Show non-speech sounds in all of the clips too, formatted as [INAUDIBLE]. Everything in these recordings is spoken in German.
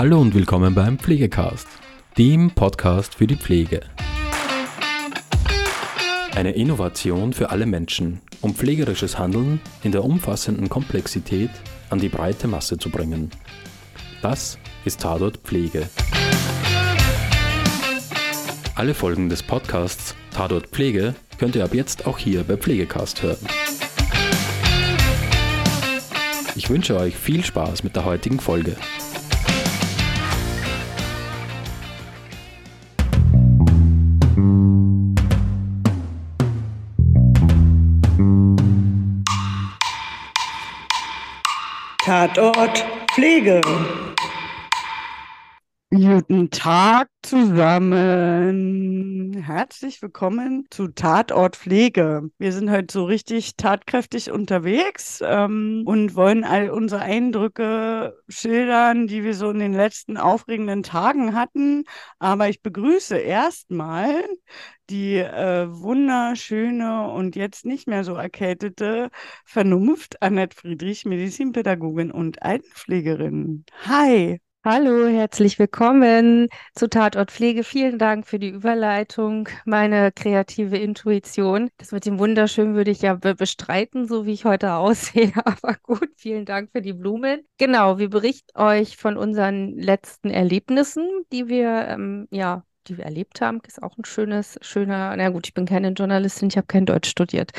Hallo und willkommen beim Pflegecast, dem Podcast für die Pflege. Eine Innovation für alle Menschen, um pflegerisches Handeln in der umfassenden Komplexität an die breite Masse zu bringen. Das ist Tatort Pflege. Alle Folgen des Podcasts Tatort Pflege könnt ihr ab jetzt auch hier bei Pflegecast hören. Ich wünsche euch viel Spaß mit der heutigen Folge. Tatort Pflege. Guten Tag zusammen. Herzlich willkommen zu Tatort Pflege. Wir sind heute so richtig tatkräftig unterwegs ähm, und wollen all unsere Eindrücke schildern, die wir so in den letzten aufregenden Tagen hatten. Aber ich begrüße erstmal die äh, wunderschöne und jetzt nicht mehr so erkältete Vernunft Annette Friedrich, Medizinpädagogin und Altenpflegerin. Hi. Hallo, herzlich willkommen zu Tatort Pflege. Vielen Dank für die Überleitung, meine kreative Intuition. Das mit dem Wunderschön würde ich ja bestreiten, so wie ich heute [LAUGHS] aussehe. Aber gut, vielen Dank für die Blumen. Genau, wir berichten euch von unseren letzten Erlebnissen, die wir ähm, ja die wir erlebt haben, ist auch ein schönes, schöner, na gut, ich bin keine Journalistin, ich habe kein Deutsch studiert.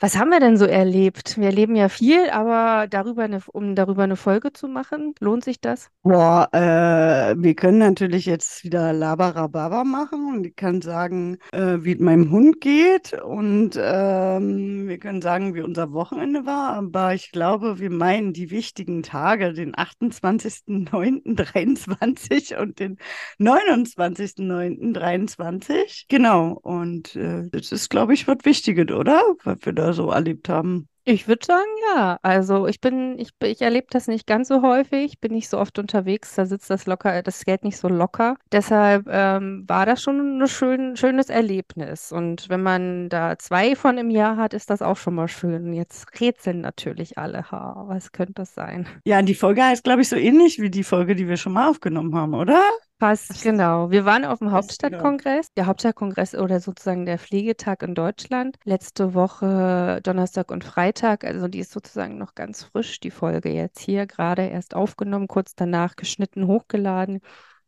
Was haben wir denn so erlebt? Wir erleben ja viel, aber darüber eine, um darüber eine Folge zu machen, lohnt sich das? Boah, äh, wir können natürlich jetzt wieder Labarababa machen und ich kann sagen, äh, wie es meinem Hund geht und ähm, wir können sagen, wie unser Wochenende war, aber ich glaube, wir meinen die wichtigen Tage, den 28.09.23 und den 29.09. 23. Genau. Und äh, das ist, glaube ich, was Wichtiges, oder? Was wir da so erlebt haben. Ich würde sagen, ja. Also ich bin, ich, ich erlebe das nicht ganz so häufig, bin nicht so oft unterwegs, da sitzt das locker, das Geld nicht so locker. Deshalb ähm, war das schon ein schön, schönes Erlebnis. Und wenn man da zwei von im Jahr hat, ist das auch schon mal schön. Jetzt rätseln natürlich alle, ha, was könnte das sein? Ja, die Folge heißt, glaube ich, so ähnlich wie die Folge, die wir schon mal aufgenommen haben, oder? Fast, genau. Wir waren auf dem genau. Hauptstadtkongress, der Hauptstadtkongress oder sozusagen der Pflegetag in Deutschland. Letzte Woche Donnerstag und Freitag, also die ist sozusagen noch ganz frisch, die Folge jetzt hier, gerade erst aufgenommen, kurz danach geschnitten, hochgeladen.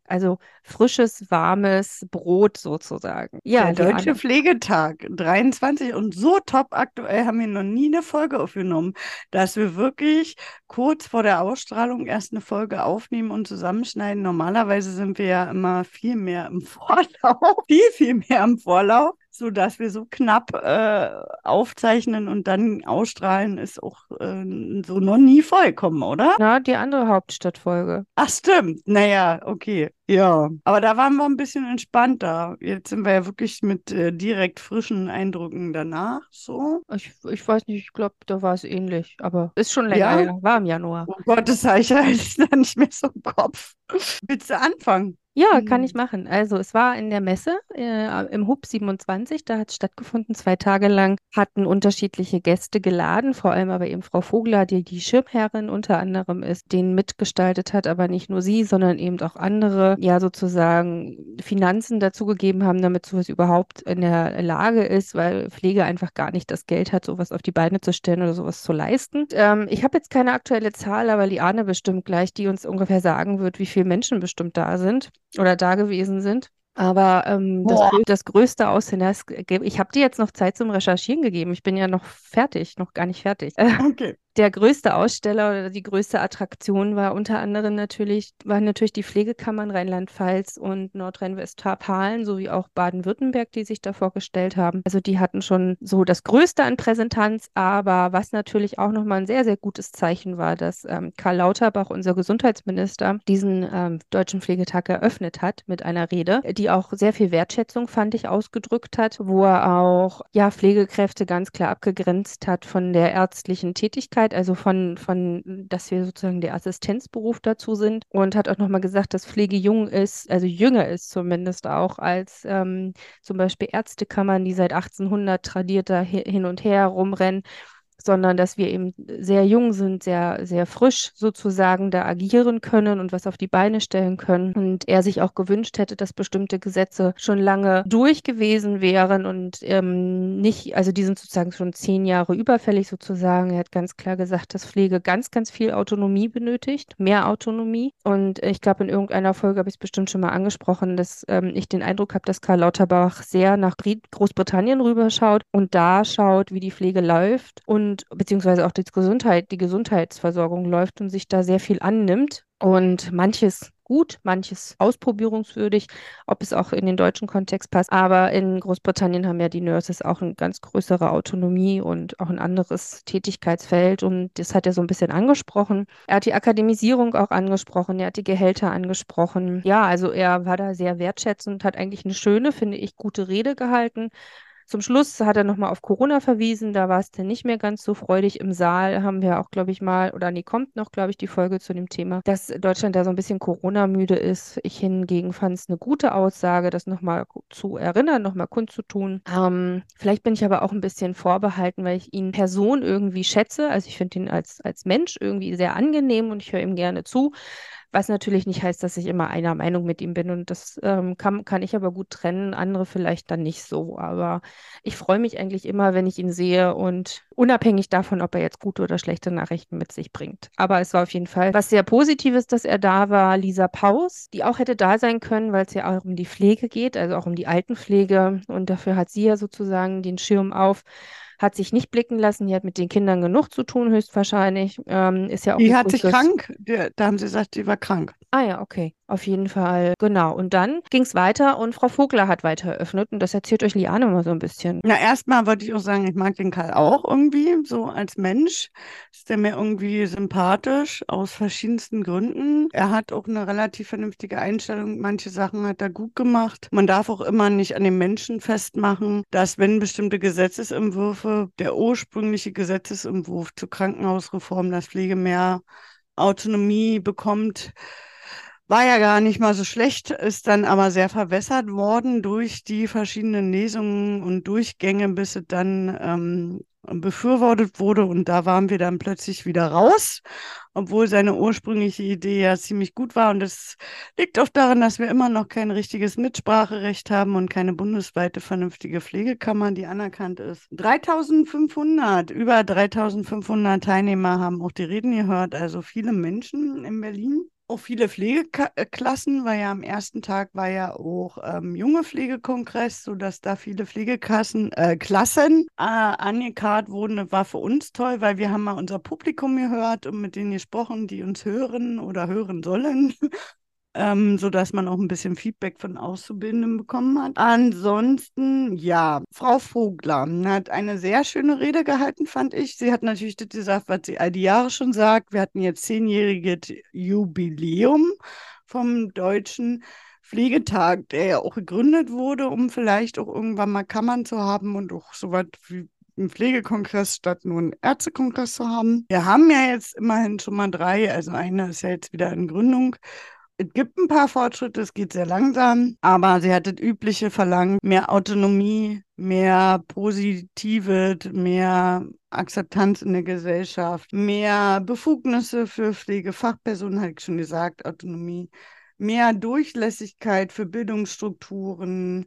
Also frisches, warmes Brot sozusagen. Ja, der Deutsche Anna. Pflegetag 23 und so top aktuell haben wir noch nie eine Folge aufgenommen, dass wir wirklich kurz vor der Ausstrahlung erst eine Folge aufnehmen und zusammenschneiden. Normalerweise sind wir ja immer viel mehr im [LAUGHS] Vorlauf, viel, viel mehr im Vorlauf so dass wir so knapp äh, aufzeichnen und dann ausstrahlen, ist auch äh, so noch nie vollkommen, oder? Na, die andere Hauptstadtfolge. Ach, stimmt. Naja, okay. Ja, aber da waren wir ein bisschen entspannter. Jetzt sind wir ja wirklich mit äh, direkt frischen Eindrücken danach, so. Ich, ich weiß nicht, ich glaube, da war es ähnlich, aber ist schon länger ja? war im Januar. Oh Gott, das habe ich ja [LAUGHS] nicht mehr so im Kopf. Willst du anfangen? Ja, kann ich machen. Also es war in der Messe äh, im Hub 27, da hat es stattgefunden, zwei Tage lang hatten unterschiedliche Gäste geladen, vor allem aber eben Frau Vogler, die die Schirmherrin unter anderem ist, den mitgestaltet hat, aber nicht nur sie, sondern eben auch andere, ja sozusagen Finanzen dazugegeben haben, damit sowas überhaupt in der Lage ist, weil Pflege einfach gar nicht das Geld hat, sowas auf die Beine zu stellen oder sowas zu leisten. Ähm, ich habe jetzt keine aktuelle Zahl, aber Liane bestimmt gleich, die uns ungefähr sagen wird, wie viele Menschen bestimmt da sind oder da gewesen sind. Aber ähm, das, das, größte Aussehen, ich habe dir jetzt noch Zeit zum Recherchieren gegeben. Ich bin ja noch fertig, noch gar nicht fertig. Okay der größte Aussteller oder die größte Attraktion war unter anderem natürlich, waren natürlich die Pflegekammern Rheinland-Pfalz und Nordrhein-Westfalen sowie auch Baden-Württemberg, die sich da vorgestellt haben. Also die hatten schon so das Größte an Präsentanz, aber was natürlich auch nochmal ein sehr, sehr gutes Zeichen war, dass ähm, Karl Lauterbach, unser Gesundheitsminister, diesen ähm, Deutschen Pflegetag eröffnet hat mit einer Rede, die auch sehr viel Wertschätzung, fand ich, ausgedrückt hat, wo er auch ja, Pflegekräfte ganz klar abgegrenzt hat von der ärztlichen Tätigkeit Tätigkeit, also von, von, dass wir sozusagen der Assistenzberuf dazu sind und hat auch nochmal gesagt, dass Pflege jung ist, also jünger ist zumindest auch als ähm, zum Beispiel Ärztekammern, die seit 1800 tradiert da hin und her rumrennen sondern dass wir eben sehr jung sind, sehr, sehr frisch sozusagen da agieren können und was auf die Beine stellen können. Und er sich auch gewünscht hätte, dass bestimmte Gesetze schon lange durch gewesen wären und ähm, nicht, also die sind sozusagen schon zehn Jahre überfällig sozusagen. Er hat ganz klar gesagt, dass Pflege ganz, ganz viel Autonomie benötigt, mehr Autonomie. Und ich glaube, in irgendeiner Folge habe ich es bestimmt schon mal angesprochen, dass ähm, ich den Eindruck habe, dass Karl Lauterbach sehr nach Großbritannien rüberschaut und da schaut, wie die Pflege läuft und beziehungsweise auch die Gesundheit, die Gesundheitsversorgung läuft und sich da sehr viel annimmt und manches gut, manches ausprobierungswürdig, ob es auch in den deutschen Kontext passt. Aber in Großbritannien haben ja die Nurses auch eine ganz größere Autonomie und auch ein anderes Tätigkeitsfeld. Und das hat er so ein bisschen angesprochen. Er hat die Akademisierung auch angesprochen, er hat die Gehälter angesprochen. Ja, also er war da sehr wertschätzend, hat eigentlich eine schöne, finde ich, gute Rede gehalten. Zum Schluss hat er nochmal auf Corona verwiesen, da war es dann nicht mehr ganz so freudig. Im Saal haben wir auch, glaube ich, mal, oder nee, kommt noch, glaube ich, die Folge zu dem Thema, dass Deutschland da so ein bisschen Corona-müde ist. Ich hingegen fand es eine gute Aussage, das nochmal zu erinnern, nochmal kundzutun. Ähm, vielleicht bin ich aber auch ein bisschen vorbehalten, weil ich ihn Person irgendwie schätze. Also ich finde ihn als, als Mensch irgendwie sehr angenehm und ich höre ihm gerne zu. Was natürlich nicht heißt, dass ich immer einer Meinung mit ihm bin. Und das ähm, kann, kann ich aber gut trennen, andere vielleicht dann nicht so. Aber ich freue mich eigentlich immer, wenn ich ihn sehe und unabhängig davon, ob er jetzt gute oder schlechte Nachrichten mit sich bringt. Aber es war auf jeden Fall was sehr Positives, dass er da war. Lisa Paus, die auch hätte da sein können, weil es ja auch um die Pflege geht, also auch um die Altenpflege. Und dafür hat sie ja sozusagen den Schirm auf hat sich nicht blicken lassen. Die hat mit den Kindern genug zu tun, höchstwahrscheinlich. Ähm, ist ja auch die hat sich krank. Da haben sie gesagt, sie war krank. Ah ja, okay. Auf jeden Fall. Genau. Und dann ging es weiter und Frau Vogler hat weiter eröffnet. Und das erzählt euch Liane mal so ein bisschen. Na, erstmal wollte ich auch sagen, ich mag den Karl auch irgendwie, so als Mensch. Ist der mir irgendwie sympathisch aus verschiedensten Gründen. Er hat auch eine relativ vernünftige Einstellung. Manche Sachen hat er gut gemacht. Man darf auch immer nicht an den Menschen festmachen, dass wenn bestimmte Gesetzesentwürfe, der ursprüngliche Gesetzesentwurf zur Krankenhausreform, dass Pflege mehr Autonomie bekommt, war ja gar nicht mal so schlecht, ist dann aber sehr verwässert worden durch die verschiedenen Lesungen und Durchgänge, bis es dann ähm, befürwortet wurde. Und da waren wir dann plötzlich wieder raus, obwohl seine ursprüngliche Idee ja ziemlich gut war. Und es liegt auch daran, dass wir immer noch kein richtiges Mitspracherecht haben und keine bundesweite vernünftige Pflegekammer, die anerkannt ist. 3500, über 3500 Teilnehmer haben auch die Reden gehört, also viele Menschen in Berlin auch viele Pflegeklassen, weil ja am ersten Tag war ja auch ähm, junge Pflegekongress, sodass da viele Pflegekassen, äh, Klassen äh, angekarrt wurden. Das war für uns toll, weil wir haben mal unser Publikum gehört und mit denen gesprochen, die uns hören oder hören sollen ähm, sodass man auch ein bisschen Feedback von Auszubildenden bekommen hat. Ansonsten, ja, Frau Vogler hat eine sehr schöne Rede gehalten, fand ich. Sie hat natürlich das gesagt, was sie all die Jahre schon sagt. Wir hatten jetzt zehnjähriges Jubiläum vom Deutschen Pflegetag, der ja auch gegründet wurde, um vielleicht auch irgendwann mal Kammern zu haben und auch so was wie einen Pflegekongress statt nur einen Ärztekongress zu haben. Wir haben ja jetzt immerhin schon mal drei, also einer ist ja jetzt wieder in Gründung es gibt ein paar Fortschritte, es geht sehr langsam, aber sie hat das übliche Verlangen, mehr Autonomie, mehr Positive, mehr Akzeptanz in der Gesellschaft, mehr Befugnisse für Pflegefachpersonen, hatte ich schon gesagt, Autonomie, mehr Durchlässigkeit für Bildungsstrukturen,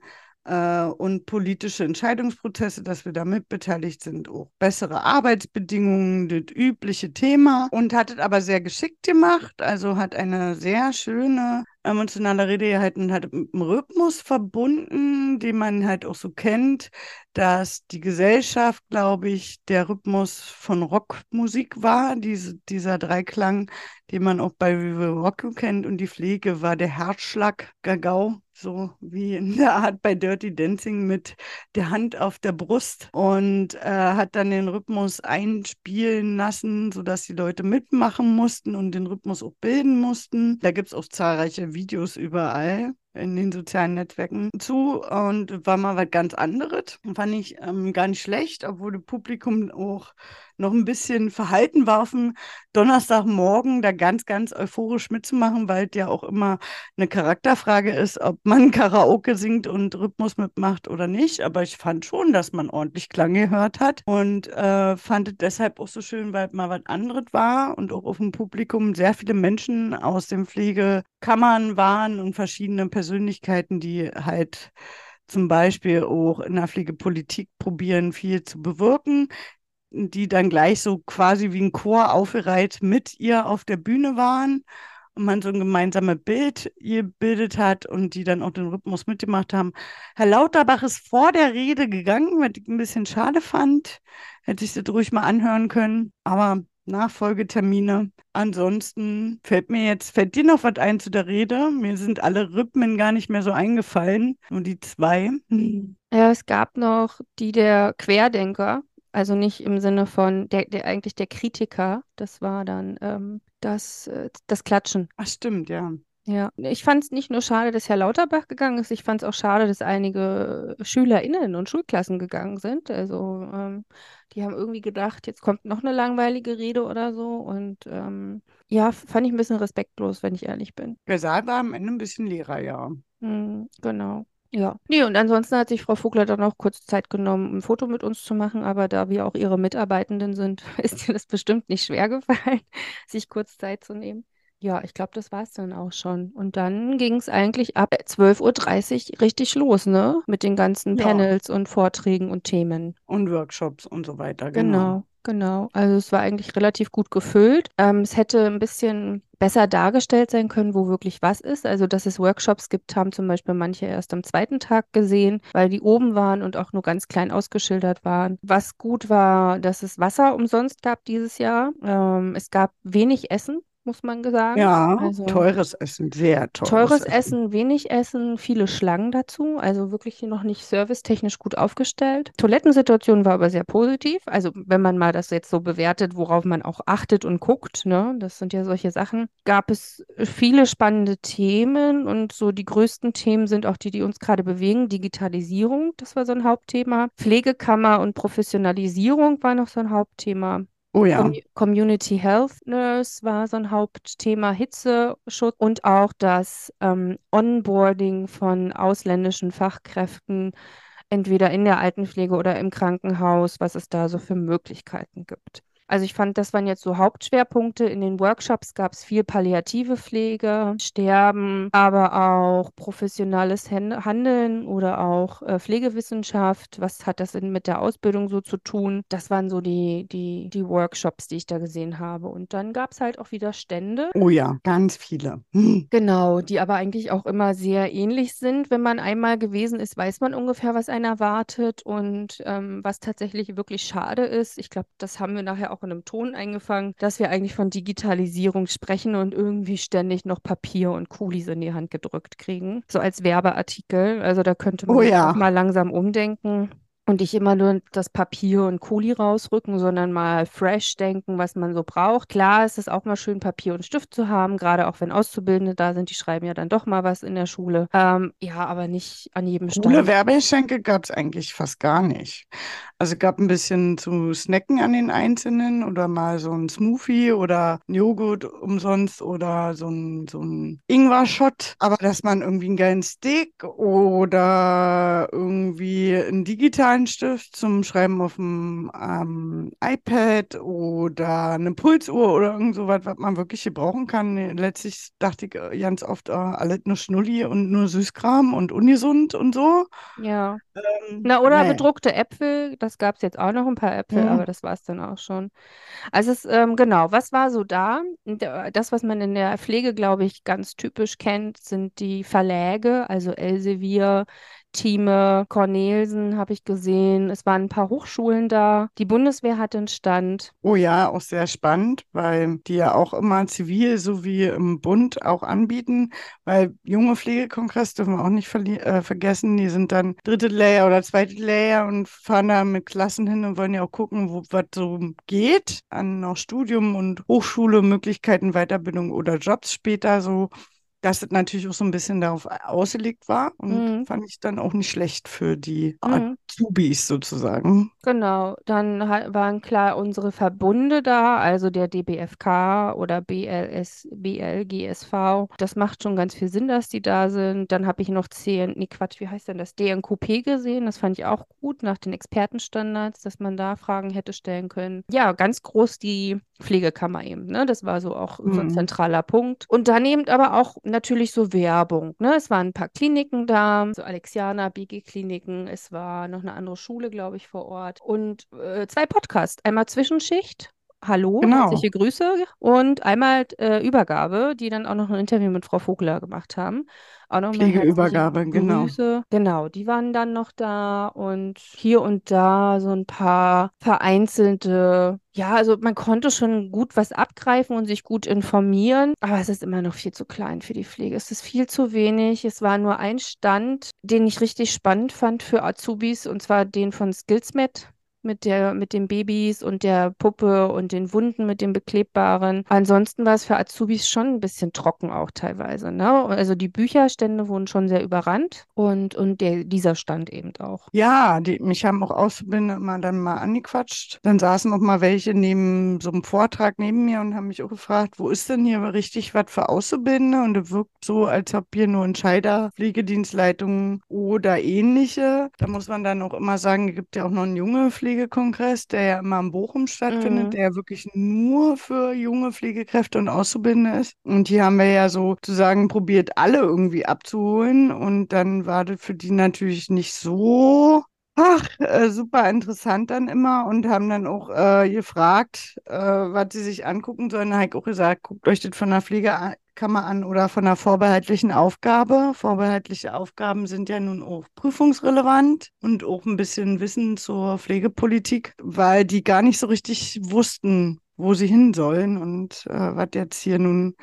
äh, und politische Entscheidungsprozesse, dass wir da mitbeteiligt sind, auch bessere Arbeitsbedingungen, das übliche Thema. Und hat es aber sehr geschickt gemacht, also hat eine sehr schöne emotionale Rede gehalten und hat mit einem Rhythmus verbunden, den man halt auch so kennt, dass die Gesellschaft, glaube ich, der Rhythmus von Rockmusik war, diese, dieser Dreiklang, den man auch bei Rock kennt. Und die Pflege war der Herzschlag Gagau, so wie in [LAUGHS] der Art bei Dirty Dancing mit der Hand auf der Brust und äh, hat dann den Rhythmus einspielen lassen, sodass die Leute mitmachen mussten und den Rhythmus auch bilden mussten. Da gibt es auch zahlreiche Videos überall. In den sozialen Netzwerken zu und war mal was ganz anderes. Fand ich ähm, gar nicht schlecht, obwohl das Publikum auch noch ein bisschen verhalten war Donnerstagmorgen, da ganz, ganz euphorisch mitzumachen, weil es ja auch immer eine Charakterfrage ist, ob man [LAUGHS] Karaoke singt und Rhythmus mitmacht oder nicht. Aber ich fand schon, dass man ordentlich Klang gehört hat und äh, fand es deshalb auch so schön, weil mal was anderes war und auch auf dem Publikum sehr viele Menschen aus den Pflegekammern waren und verschiedene Persönlichkeiten, die halt zum Beispiel auch in der Pflegepolitik probieren, viel zu bewirken die dann gleich so quasi wie ein Chor aufgereiht mit ihr auf der Bühne waren und man so ein gemeinsames Bild gebildet hat und die dann auch den Rhythmus mitgemacht haben. Herr Lauterbach ist vor der Rede gegangen, was ich ein bisschen schade fand. Hätte ich das ruhig mal anhören können. Aber Nachfolgetermine. Ansonsten fällt mir jetzt, fällt dir noch was ein zu der Rede? Mir sind alle Rhythmen gar nicht mehr so eingefallen, nur die zwei. Ja, es gab noch die der Querdenker, also nicht im Sinne von der, der eigentlich der Kritiker, das war dann ähm, das, äh, das Klatschen. Ach stimmt, ja. Ja, ich fand es nicht nur schade, dass Herr Lauterbach gegangen ist, ich fand es auch schade, dass einige SchülerInnen und Schulklassen gegangen sind. Also ähm, die haben irgendwie gedacht, jetzt kommt noch eine langweilige Rede oder so. Und ähm, ja, fand ich ein bisschen respektlos, wenn ich ehrlich bin. Der Saal war am Ende ein bisschen leerer, ja. Mhm, genau. Ja, nee, und ansonsten hat sich Frau Vogler dann auch kurz Zeit genommen, ein Foto mit uns zu machen, aber da wir auch ihre Mitarbeitenden sind, [LAUGHS] ist ihr das bestimmt nicht schwer gefallen, [LAUGHS] sich kurz Zeit zu nehmen. Ja, ich glaube, das war es dann auch schon. Und dann ging es eigentlich ab 12.30 Uhr richtig los, ne? Mit den ganzen Ja. Panels und Vorträgen und Themen. Und Workshops und so weiter, Genau, genau. genau. Also es war eigentlich relativ gut gefüllt. Ähm, es hätte ein bisschen besser dargestellt sein können, wo wirklich was ist. Also dass es Workshops gibt, haben zum Beispiel manche erst am zweiten Tag gesehen, weil die oben waren und auch nur ganz klein ausgeschildert waren. Was gut war, dass es Wasser umsonst gab dieses Jahr. Ähm, es gab wenig Essen. Muss man sagen. Ja, Also- teures Essen, sehr teures, Teures Essen, wenig Essen, viele Schlangen dazu, also wirklich noch nicht servicetechnisch gut aufgestellt. Toilettensituation war aber sehr positiv, also wenn man mal das jetzt so bewertet, worauf man auch achtet und guckt, ne, das sind ja solche Sachen, gab es viele spannende Themen und so die größten Themen sind auch die, die uns gerade bewegen. Digitalisierung, das war so ein Hauptthema. Pflegekammer und Professionalisierung war noch so ein Hauptthema. Oh ja. Com Community Health Nurse war so ein Hauptthema, Hitzeschutz und auch das ähm, Onboarding von ausländischen Fachkräften, entweder in der Altenpflege oder im Krankenhaus, was es da so für Möglichkeiten gibt. Also ich fand, das waren jetzt so Hauptschwerpunkte. In den Workshops gab es viel palliative Pflege, Sterben, aber auch professionelles Handeln oder auch äh, Pflegewissenschaft. Was hat das mit der Ausbildung so zu tun? Das waren so die, die, die Workshops, die ich da gesehen habe. Und dann gab es halt auch wieder Stände. Oh ja, ganz viele. Hm. [LAUGHS] Genau, die aber eigentlich auch immer sehr ähnlich sind. Wenn man einmal gewesen ist, weiß man ungefähr, was einen erwartet und ähm, was tatsächlich wirklich schade ist. Ich glaube, das haben wir nachher auch in einem Ton eingefangen, dass wir eigentlich von Digitalisierung sprechen und irgendwie ständig noch Papier und Kulis in die Hand gedrückt kriegen. So als Werbeartikel. Also da könnte man Oh ja. auch mal langsam umdenken. Und nicht immer nur das Papier und Kuli rausrücken, sondern mal fresh denken, was man so braucht. Klar ist es auch mal schön, Papier und Stift zu haben, gerade auch wenn Auszubildende da sind, die schreiben ja dann doch mal was in der Schule. Ähm, ja, aber nicht an jedem Coole Stand. Werbegeschenke gab es eigentlich fast gar nicht. Also es gab ein bisschen zu snacken an den Einzelnen oder mal so ein Smoothie oder Joghurt umsonst oder so ein, so ein Ingwer-Shot. Aber dass man irgendwie einen geilen Stick oder irgendwie einen digitalen Stift zum Schreiben auf dem ähm, iPad oder eine Pulsuhr oder irgend sowas, was man wirklich gebrauchen kann. Letztlich dachte ich äh, ganz oft, äh, alles nur Schnulli und nur Süßkram und ungesund und so. Ja. Ähm, Na, oder nee. bedruckte Äpfel, das gab es jetzt auch noch ein paar Äpfel, Mhm. aber das war es dann auch schon. Also es, ähm, genau, was war so da? Äh, Das, was man in der Pflege, glaube ich, ganz typisch kennt, sind die Verläge, also Elsevier, Thieme, Cornelsen habe ich gesehen. Es waren ein paar Hochschulen da. Die Bundeswehr hatte einen Stand. Oh ja, auch sehr spannend, weil die ja auch immer zivil sowie im Bund auch anbieten, weil junge Pflegekongress dürfen wir auch nicht äh, vergessen, die sind dann dritte Layer oder zweite Layer und fahren da mit Klassen hin und wollen ja auch gucken, was so geht an noch Studium und Hochschule, Möglichkeiten, Weiterbildung oder Jobs später so. Dass es natürlich auch so ein bisschen darauf ausgelegt war und Mhm. fand ich dann auch nicht schlecht für die Mhm. Azubis sozusagen. Genau, dann waren klar unsere Verbunde da, also der DBFK oder BLS, BLGSV. Das macht schon ganz viel Sinn, dass die da sind. Dann habe ich noch CN, nee, Quatsch, wie heißt denn das? DNKP gesehen. Das fand ich auch gut nach den Expertenstandards, dass man da Fragen hätte stellen können. Ja, ganz groß die Pflegekammer eben, ne? Das war so auch so ein Mhm. zentraler Punkt. Und dann eben aber auch natürlich so Werbung, ne? Es waren ein paar Kliniken da, so Alexianer, BG-Kliniken, es war noch eine andere Schule, glaube ich, vor Ort. Und äh, zwei Podcasts. Einmal Zwischenschicht. Hallo, Genau. herzliche Grüße. Und einmal äh, Übergabe, die dann auch noch ein Interview mit Frau Vogler gemacht haben. Auch nochmal herzliche Pflegeübergabe, genau. Grüße. Genau, die waren dann noch da und hier und da so ein paar vereinzelte, ja, also man konnte schon gut was abgreifen und sich gut informieren, aber es ist immer noch viel zu klein für die Pflege. Es ist viel zu wenig. Es war nur ein Stand, den ich richtig spannend fand für Azubis und zwar den von SkillsMed mit der, mit den Babys und der Puppe und den Wunden mit dem Beklebbaren. Ansonsten war es für Azubis schon ein bisschen trocken auch teilweise, ne? Also die Bücherstände wurden schon sehr überrannt und, und der, dieser Stand eben auch. Ja, die, mich haben auch Auszubildende immer dann mal angequatscht. Dann saßen auch mal welche neben so einem Vortrag neben mir und haben mich auch gefragt, wo ist denn hier richtig was für Auszubildende? Und es wirkt so, als ob hier nur Entscheider, Pflegedienstleitungen oder ähnliche. Da muss man dann auch immer sagen, es gibt ja auch noch einen junge Pflegekongress, der ja immer in Bochum stattfindet, Mhm. der ja wirklich nur für junge Pflegekräfte und Auszubildende ist. Und hier haben wir ja sozusagen probiert, alle irgendwie abzuholen. Und dann war das für die natürlich nicht so Ach, äh, super interessant dann immer und haben dann auch äh, gefragt, äh, was sie sich angucken sollen. Da habe ich auch gesagt, guckt euch das von der Pflegekammer an oder von der vorbehaltlichen Aufgabe. Vorbehaltliche Aufgaben sind ja nun auch prüfungsrelevant und auch ein bisschen Wissen zur Pflegepolitik, weil die gar nicht so richtig wussten, wo sie hin sollen und äh, was jetzt hier nun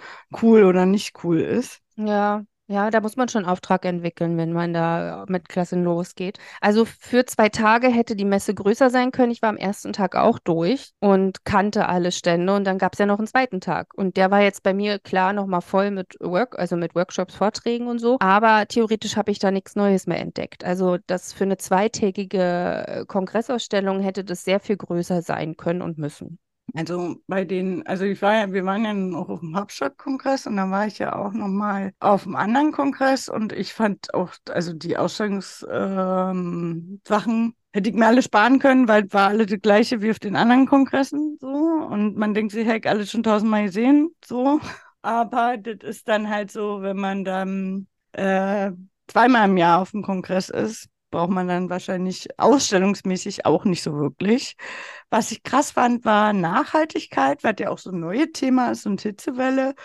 cool oder nicht cool ist. Ja, ja, da muss man schon Auftrag entwickeln, wenn man da mit Klassen losgeht. Also für zwei Tage hätte die Messe größer sein können. Ich war am ersten Tag auch durch und kannte alle Stände und dann gab es ja noch einen zweiten Tag. Und der war jetzt bei mir klar nochmal voll mit Work, also mit Workshops, Vorträgen und so. Aber theoretisch habe ich da nichts Neues mehr entdeckt. Also das für eine zweitägige äh, Kongressausstellung hätte das sehr viel größer sein können und müssen. Also bei den, also ich war ja, wir waren ja auch auf dem Hauptstadtkongress und dann war ich ja auch nochmal auf einem anderen Kongress und ich fand auch, also die Ausstellungssachen ähm, hätte ich mir alle sparen können, weil war alle das gleiche wie auf den anderen Kongressen so und man denkt sich, hey, ich alles schon tausendmal gesehen, so. [LAUGHS] Aber das ist dann halt so, wenn man dann äh, zweimal im Jahr auf dem Kongress ist, braucht man dann wahrscheinlich ausstellungsmäßig auch nicht so wirklich. Was ich krass fand, war Nachhaltigkeit, was ja auch so ein neues Thema ist und Hitzewelle,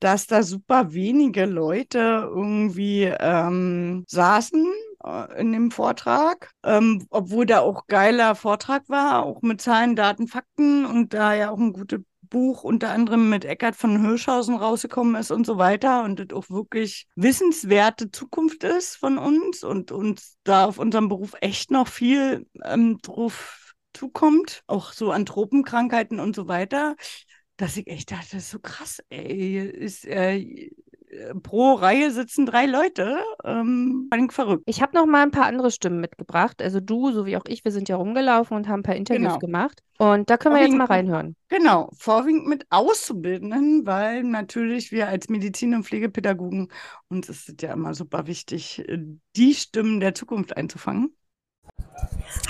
dass da super wenige Leute irgendwie ähm, saßen äh, in dem Vortrag, ähm, obwohl da auch geiler Vortrag war, auch mit Zahlen, Daten, Fakten und da ja auch ein gutes Buch unter anderem mit Eckart von Hirschhausen rausgekommen ist und so weiter und das auch wirklich wissenswerte Zukunft ist von uns und uns da auf unserem Beruf echt noch viel ähm, drauf zukommt, auch so an Tropenkrankheiten und so weiter, dass ich echt dachte, das ist so krass, ey, ist äh, pro Reihe sitzen drei Leute, ähm, fand ich verrückt. Ich habe noch mal ein paar andere Stimmen mitgebracht. Also du, so wie auch ich, wir sind ja rumgelaufen und haben ein paar Interviews Genau. gemacht. Und da können wir jetzt mal reinhören. Genau, vorwiegend mit Auszubildenden, weil natürlich wir als Medizin- und Pflegepädagogen, uns ist es ja immer super wichtig, äh, die Stimmen der Zukunft einzufangen.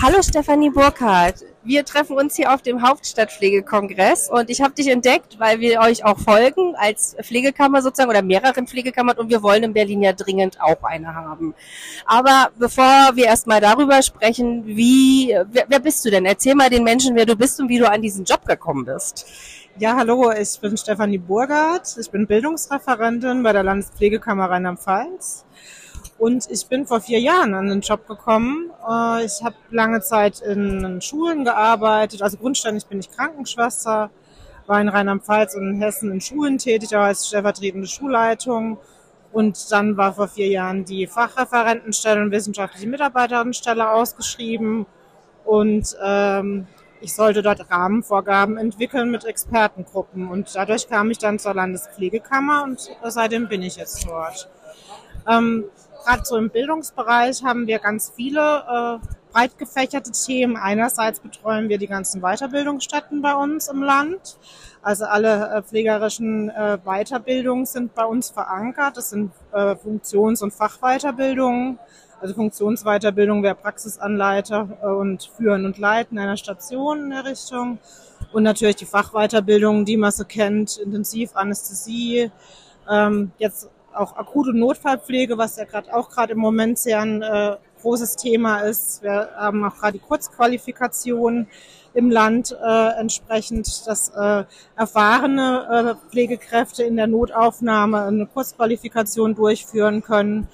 Hallo Stefanie Burkhardt. Wir treffen uns hier auf dem Hauptstadtpflegekongress und ich habe dich entdeckt, weil wir euch auch folgen als Pflegekammer sozusagen oder mehreren Pflegekammern und wir wollen in Berlin ja dringend auch eine haben. Aber bevor wir erstmal darüber sprechen, wie, wer, wer bist du denn? Erzähl mal den Menschen, wer du bist und wie du an diesen Job gekommen bist. Ja, hallo, ich bin Stefanie Burgert. Ich bin Bildungsreferentin bei der Landespflegekammer Rheinland-Pfalz. Und ich bin vor vier Jahren an den Job gekommen. Äh, Ich habe lange Zeit in Schulen gearbeitet. Also grundständig bin ich Krankenschwester, war in Rheinland-Pfalz und in Hessen in Schulen tätig, auch als stellvertretende Schulleitung. Und dann war vor vier Jahren die Fachreferentenstelle und wissenschaftliche Mitarbeiterinnenstelle ausgeschrieben. Und ähm, ich sollte dort Rahmenvorgaben entwickeln mit Expertengruppen. Und dadurch kam ich dann zur Landespflegekammer und seitdem bin ich jetzt dort. Ähm, Gerade so im Bildungsbereich haben wir ganz viele äh, breit gefächerte Themen. Einerseits betreuen wir die ganzen Weiterbildungsstätten bei uns im Land. Also alle äh, pflegerischen äh, Weiterbildungen sind bei uns verankert. Das sind äh, Funktions- und Fachweiterbildungen. Also Funktionsweiterbildung wäre Praxisanleiter und Führen und Leiten einer Station in der Richtung. Und natürlich die Fachweiterbildung, die man so kennt, Intensivanästhesie, ähm, jetzt auch akute Notfallpflege, was ja gerade auch gerade im Moment sehr ein äh, großes Thema ist. Wir haben auch gerade die Kurzqualifikation im Land äh, entsprechend, dass äh, erfahrene äh, Pflegekräfte in der Notaufnahme eine Kurzqualifikation durchführen können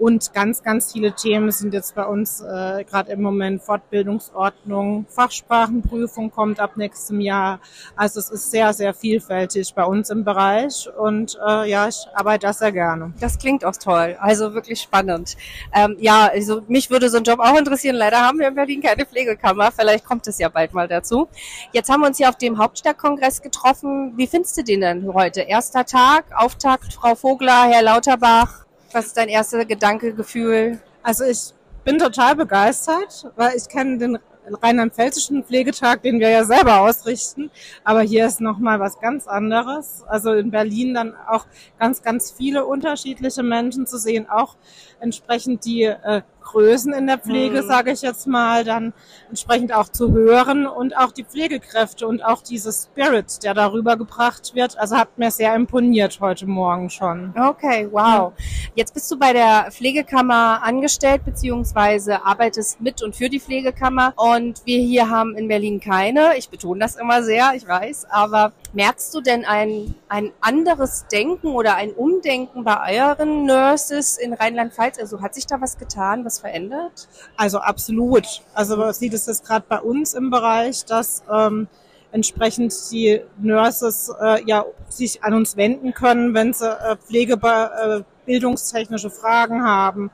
und ganz, ganz viele Themen sind jetzt bei uns äh, gerade im Moment Fortbildungsordnung, Fachsprachenprüfung kommt ab nächstem Jahr. Also es ist sehr, sehr vielfältig bei uns im Bereich und äh, ja, ich arbeite das sehr gerne. Das klingt auch toll, also wirklich spannend. Ähm, ja, also mich würde so ein Job auch interessieren. Leider haben wir in Berlin keine Pflegekammer. Vielleicht kommt es ja bald mal dazu. Jetzt haben wir uns hier auf dem Hauptstadtkongress getroffen. Wie findest du den denn heute? Erster Tag, Auftakt, Frau Vogler, Herr Lauterbach. Was ist dein erster Gedanke, Gefühl? Also ich bin total begeistert, weil ich kenne den rheinland-pfälzischen Pflegetag, den wir ja selber ausrichten. Aber hier ist nochmal was ganz anderes. Also in Berlin dann auch ganz, ganz viele unterschiedliche Menschen zu sehen, auch entsprechend die äh, Größen in der Pflege, mhm. sage ich jetzt mal, dann entsprechend auch zu hören und auch die Pflegekräfte und auch dieses Spirit, der darüber gebracht wird. Also hat mir sehr imponiert heute Morgen schon. Okay, wow. Jetzt bist du bei der Pflegekammer angestellt beziehungsweise arbeitest mit und für die Pflegekammer und wir hier haben in Berlin keine. Ich betone das immer sehr, ich weiß, aber merkst du denn ein, ein anderes Denken oder ein Umdenken bei euren Nurses in Rheinland-Pfalz? Also hat sich da was getan? Was verändert? Also absolut. Also man sieht es das gerade bei uns im Bereich, dass ähm, entsprechend die Nurses äh, ja sich an uns wenden können, wenn sie äh, pflegebildungstechnische äh, Fragen haben.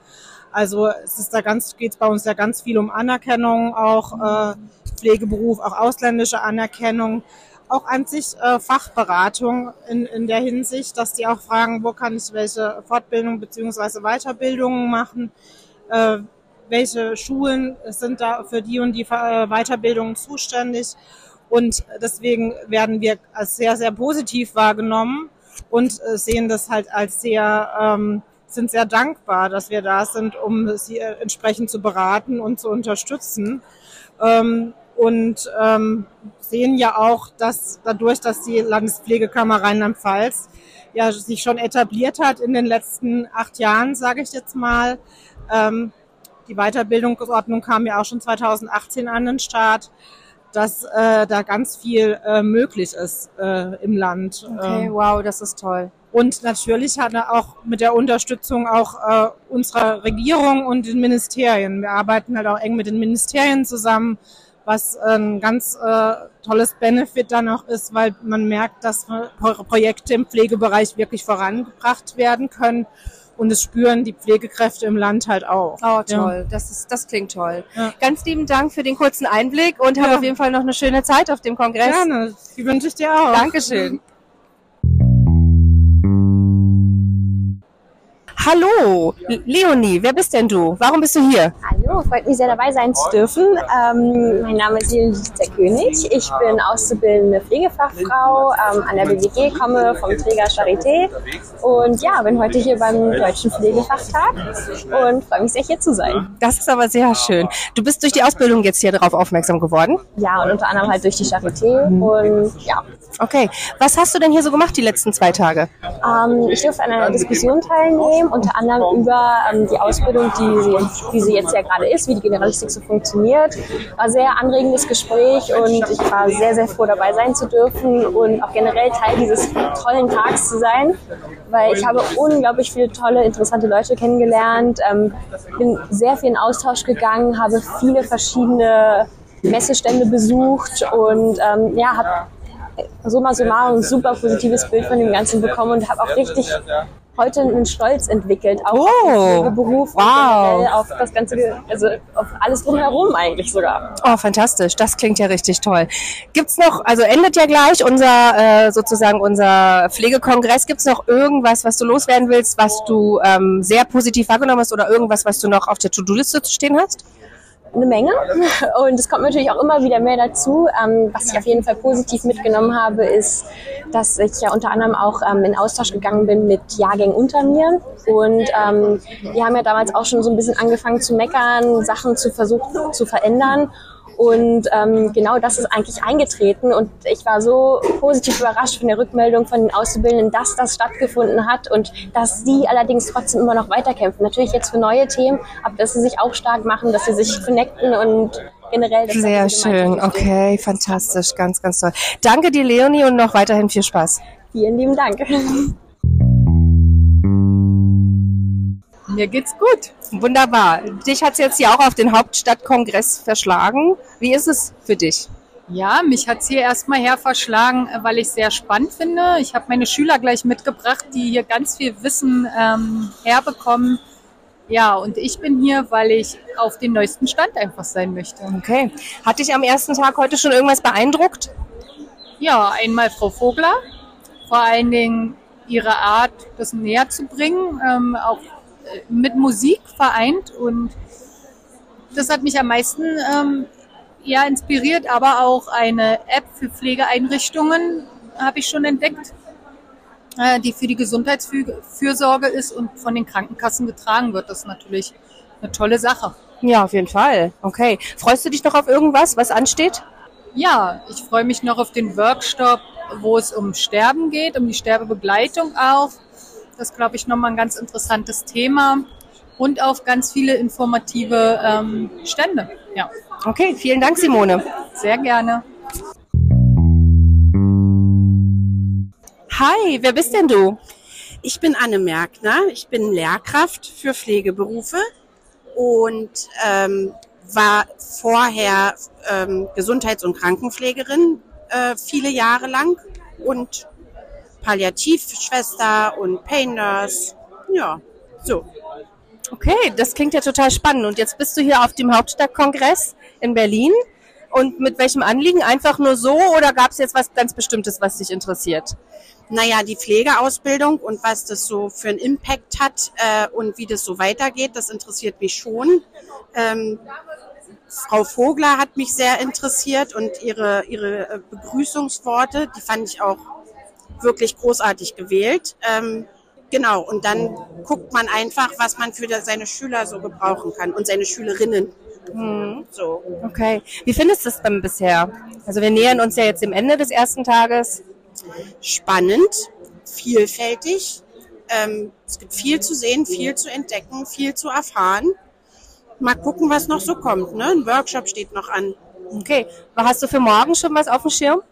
Also es ist da ganz geht bei uns ja ganz viel um Anerkennung, auch äh, Pflegeberuf, auch ausländische Anerkennung auch an sich äh, Fachberatung in, in der Hinsicht, dass die auch fragen, wo kann ich welche Fortbildung beziehungsweise Weiterbildungen machen äh, welche Schulen sind da für die und die äh, Weiterbildungen zuständig. Und deswegen werden wir als sehr, sehr positiv wahrgenommen und äh, sehen das halt als sehr, ähm, sind sehr dankbar, dass wir da sind, um sie äh, entsprechend zu beraten und zu unterstützen. Ähm, und ähm, sehen ja auch, dass dadurch, dass die Landespflegekammer Rheinland-Pfalz ja sich schon etabliert hat in den letzten acht Jahren, sage ich jetzt mal, ähm, die Weiterbildungsordnung kam ja auch schon 2018 an den Start, dass äh, da ganz viel äh, möglich ist äh, im Land. Okay, ähm, wow, das ist toll. Und natürlich hat er auch mit der Unterstützung auch äh, unserer Regierung und den Ministerien. Wir arbeiten halt auch eng mit den Ministerien zusammen, was ein ganz äh, tolles Benefit dann auch ist, weil man merkt, dass Projekte im Pflegebereich wirklich vorangebracht werden können und es spüren die Pflegekräfte im Land halt auch. Oh, toll. Ja. Das, ist, das klingt toll. Ja. Ganz lieben Dank für den kurzen Einblick und ja. hab auf jeden Fall noch eine schöne Zeit auf dem Kongress. Gerne. Die wünsche ich dir auch. Dankeschön. Hallo, Leonie, wer bist denn du? Warum bist du hier? Hallo, freut mich sehr dabei sein zu dürfen. Ähm, mein Name ist Lisa König. Ich bin auszubildende Pflegefachfrau ähm, an der BWG, komme vom Träger Charité und ja, bin heute hier beim Deutschen Pflegefachtag und freue mich sehr hier zu sein. Das ist aber sehr schön. Du bist durch die Ausbildung jetzt hier darauf aufmerksam geworden? Ja, und unter anderem halt durch die Charité und ja. Okay, was hast du denn hier so gemacht die letzten zwei Tage? Ähm, ich durfte an einer Diskussion teilnehmen unter anderem über ähm, die Ausbildung, die sie, die sie jetzt ja gerade ist, wie die Generalistik so funktioniert. War sehr anregendes Gespräch und ich war sehr, sehr froh dabei sein zu dürfen und auch generell Teil dieses tollen Tags zu sein, weil ich habe unglaublich viele tolle, interessante Leute kennengelernt, ähm, bin sehr viel in Austausch gegangen, habe viele verschiedene Messestände besucht und ähm, ja, habe summa summarum ein super positives Bild von dem Ganzen bekommen und habe auch richtig heute einen Stolz entwickelt, auch Oh, auf den Pflegeberuf und wow. auf das ganze, also auf alles drumherum eigentlich sogar. Oh, fantastisch. Das klingt ja richtig toll. Gibt's noch, also endet ja gleich unser, äh, sozusagen unser Pflegekongress. Gibt's noch irgendwas, was du loswerden willst, was du ähm, sehr positiv wahrgenommen hast oder irgendwas, was du noch auf der To-Do-Liste zu stehen hast? Eine Menge und es kommt natürlich auch immer wieder mehr dazu. Ähm, was ich auf jeden Fall positiv mitgenommen habe, ist, dass ich ja unter anderem auch ähm, in Austausch gegangen bin mit Jahrgängen unter mir und ähm, die haben ja damals auch schon so ein bisschen angefangen zu meckern, Sachen zu versuchen zu verändern. Und ähm, genau das ist eigentlich eingetreten. Und ich war so positiv überrascht von der Rückmeldung von den Auszubildenden, dass das stattgefunden hat und dass sie allerdings trotzdem immer noch weiterkämpfen. Natürlich jetzt für neue Themen, aber dass sie sich auch stark machen, dass sie sich connecten und generell. dass Sehr schön. Okay, fantastisch. Ganz, ganz toll. Danke dir, Leonie, und noch weiterhin viel Spaß. Vielen lieben Dank. [LAUGHS] Mir geht's gut. Wunderbar. Dich hat's jetzt hier auch auf den Hauptstadtkongress verschlagen. Wie ist es für dich? Ja, mich hat's hier erstmal her verschlagen, äh, weil ich sehr spannend finde. Ich habe meine Schüler gleich mitgebracht, die hier ganz viel Wissen ähm, herbekommen. Ja, und ich bin hier, weil ich auf dem neuesten Stand einfach sein möchte. Okay. Hat dich am ersten Tag heute schon irgendwas beeindruckt? Ja, einmal Frau Vogler, vor allen Dingen ihre Art, das näher zu bringen, ähm, auch mit Musik vereint und das hat mich am meisten ähm, ja, inspiriert, aber auch eine App für Pflegeeinrichtungen habe ich schon entdeckt, äh, die für die Gesundheitsfürsorge ist und von den Krankenkassen getragen wird. Das ist natürlich eine tolle Sache. Ja, auf jeden Fall. Okay. Freust du dich noch auf irgendwas, was ansteht? Ja, ich freue mich noch auf den Workshop, wo es um Sterben geht, um die Sterbebegleitung auch. Das ist, glaube ich, nochmal ein ganz interessantes Thema. Und auf ganz viele informative ähm, Stände. Ja, Okay, vielen Dank, Simone. sehr gerne. Hi, wer bist denn du? Ich bin Anne Merkner, ich bin Lehrkraft für Pflegeberufe und ähm, war vorher ähm, Gesundheits- und Krankenpflegerin äh, viele Jahre lang und Palliativschwester und Pain Nurse. Ja, so. Okay, das klingt ja total spannend. Und jetzt bist du hier auf dem Hauptstadtkongress in Berlin. Und mit welchem Anliegen? Einfach nur so oder gab es jetzt was ganz Bestimmtes, was dich interessiert? Naja, die Pflegeausbildung und was das so für einen Impact hat äh, und wie das so weitergeht, das interessiert mich schon. Ähm, Frau Vogler hat mich sehr interessiert und ihre, ihre äh, Begrüßungsworte, die fand ich auch wirklich großartig gewählt. Ähm, genau, und dann guckt man einfach, was man für seine Schüler so gebrauchen kann und seine Schülerinnen. So. Okay. Wie findest du es denn bisher? Also wir nähern uns ja jetzt dem Ende des ersten Tages. spannend, vielfältig. Ähm, es gibt viel zu sehen, viel zu entdecken, viel zu erfahren. Mal gucken, was noch so kommt. Ne? Ein Workshop steht noch an. Okay. Was Hast du für morgen schon was auf dem Schirm?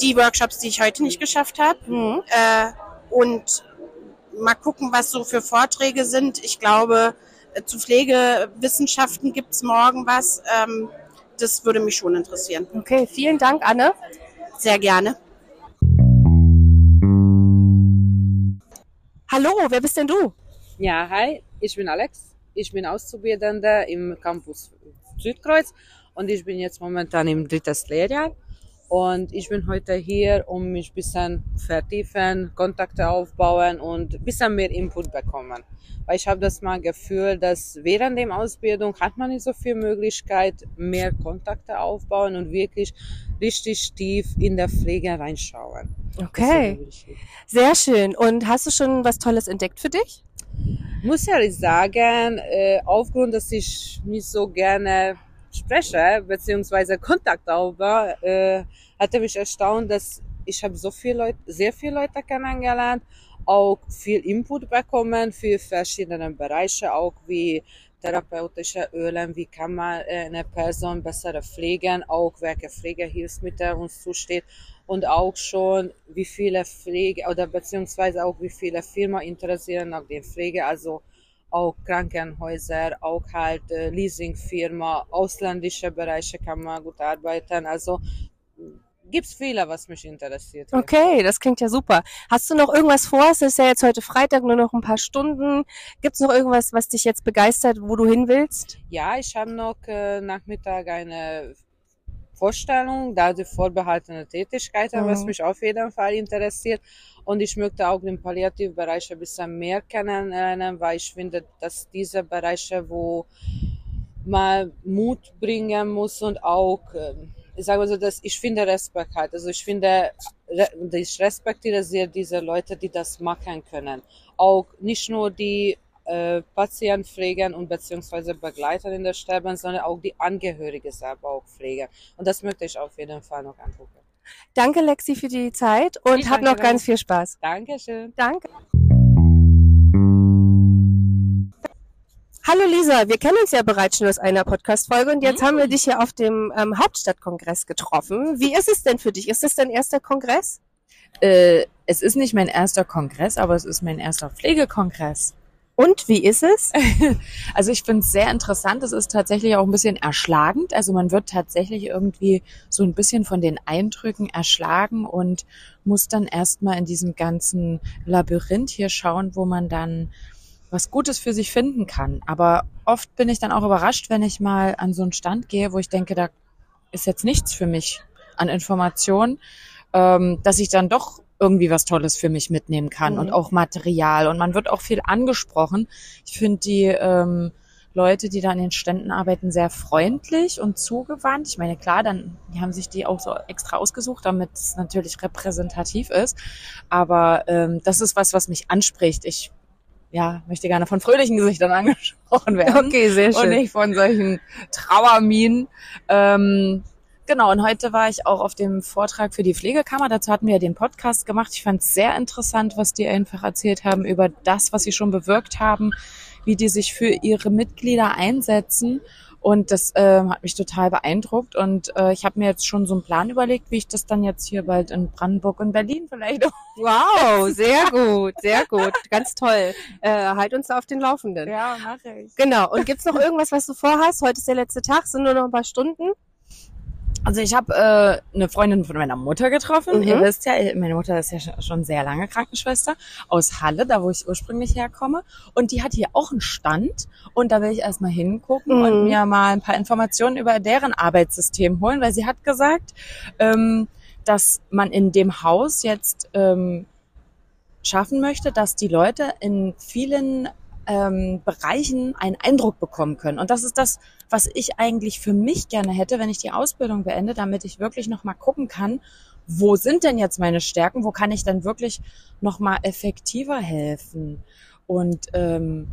Die Workshops, die ich heute nicht geschafft habe. Mhm. Äh, und mal gucken, was so für Vorträge sind. Ich glaube, äh, zu Pflegewissenschaften gibt's morgen was. Ähm, das würde mich schon interessieren. Okay, vielen Dank, Anne. Sehr gerne. Hallo, wer bist denn du? Ja, hi, ich bin Alex. Ich bin Auszubildende im Campus Südkreuz und ich bin jetzt momentan im dritten Lehrjahr. Und ich bin heute hier, um mich ein bisschen vertiefen, Kontakte aufbauen und ein bisschen mehr Input bekommen. Weil ich habe das mal Gefühl, dass während der Ausbildung hat man nicht so viel Möglichkeit, mehr Kontakte aufbauen und wirklich richtig tief in der Pflege reinschauen. Okay, sehr schön. Und hast du schon was Tolles entdeckt für dich? muss ehrlich sagen, äh, aufgrund, dass ich nicht so gerne spreche, beziehungsweise Kontakt aufbaue, äh, hatte mich erstaunt, dass ich habe so viele Leute, sehr viele Leute kennengelernt, auch viel Input bekommen für verschiedene Bereiche, auch wie therapeutische Ölen, wie kann man äh, eine Person besser pflegen, auch welche Pflegehilfsmittel uns zusteht und auch schon, wie viele Pflege oder beziehungsweise auch wie viele Firmen interessieren nach der Pflege, also auch Krankenhäuser, auch halt äh, Leasingfirma, ausländische Bereiche kann man gut arbeiten. Also gibt's viele, was mich interessiert. Okay, das klingt ja super. Hast du noch irgendwas vor? Es ist ja jetzt heute Freitag, nur noch ein paar Stunden. Gibt's noch irgendwas, was dich jetzt begeistert, wo du hin willst? Ja, ich habe noch äh, Nachmittag eine Vorstellung, da die vorbehaltene Tätigkeit, was Mhm. mich auf jeden Fall interessiert. Und ich möchte auch den Palliativbereich ein bisschen mehr kennenlernen, weil ich finde, dass diese Bereiche, wo man Mut bringen muss und auch, ähm, ich sage mal so, dass ich finde Respekt halt. Also ich finde, ich respektiere sehr diese Leute, die das machen können. Auch nicht nur die äh, Patienten pflegen und beziehungsweise begleiten in der Sterben, sondern auch die Angehörige selber auch pflegen. Und das möchte ich auf jeden Fall noch angucken. Danke, Lexi, für die Zeit und Ich hab noch ganz viel Spaß. Dankeschön. Danke. Hallo Lisa, wir kennen uns ja bereits schon aus einer Podcast-Folge und jetzt haben wir dich hier auf dem ähm, Hauptstadtkongress getroffen. Wie ist es denn für dich? Ist das dein erster Kongress? Äh, es ist nicht mein erster Kongress, aber es ist mein erster Pflegekongress. Und wie ist es? [LAUGHS] Also ich finde es sehr interessant. Es ist tatsächlich auch ein bisschen erschlagend. Also man wird tatsächlich irgendwie so ein bisschen von den Eindrücken erschlagen und muss dann erstmal in diesem ganzen Labyrinth hier schauen, wo man dann was Gutes für sich finden kann. Aber oft bin ich dann auch überrascht, wenn ich mal an so einen Stand gehe, wo ich denke, da ist jetzt nichts für mich an Informationen, ähm, dass ich dann doch irgendwie was Tolles für mich mitnehmen kann Mhm. und auch Material. Und man wird auch viel angesprochen. Ich finde die ähm, Leute, die da an den Ständen arbeiten, sehr freundlich und zugewandt. Ich meine, klar, dann die haben sich die auch so extra ausgesucht, damit es natürlich repräsentativ ist. Aber ähm, das ist was, was mich anspricht. Ich ja, möchte gerne von fröhlichen Gesichtern [LAUGHS] angesprochen werden Okay, sehr und schön. nicht von solchen Trauerminen. Ähm, genau, und heute war ich auch auf dem Vortrag für die Pflegekammer. Dazu hatten wir ja den Podcast gemacht. Ich fand es sehr interessant, was die einfach erzählt haben über das, was sie schon bewirkt haben, wie die sich für ihre Mitglieder einsetzen. Und das ähm, hat mich total beeindruckt. Und äh, ich habe mir jetzt schon so einen Plan überlegt, wie ich das dann jetzt hier bald in Brandenburg und Berlin vielleicht auch. [LAUGHS] Wow, sehr gut, sehr gut, ganz toll. Äh, halt uns da auf den Laufenden. Ja, mache ich. Genau. Und gibt's noch irgendwas, was du vorhast? Heute ist der letzte Tag, sind nur noch ein paar Stunden. Also ich habe äh, eine Freundin von meiner Mutter getroffen. Mhm. Ihr wisst ja, meine Mutter ist ja sch- schon sehr lange Krankenschwester aus Halle, da wo ich ursprünglich herkomme. Und die hat hier auch einen Stand. Und da will ich erstmal hingucken Mhm. und mir mal ein paar Informationen über deren Arbeitssystem holen, weil sie hat gesagt, ähm, dass man in dem Haus jetzt ähm, schaffen möchte, dass die Leute in vielen ähm, Bereichen einen Eindruck bekommen können. Und das ist das, was ich eigentlich für mich gerne hätte, wenn ich die Ausbildung beende, damit ich wirklich nochmal gucken kann, wo sind denn jetzt meine Stärken, wo kann ich dann wirklich nochmal effektiver helfen. Und ähm,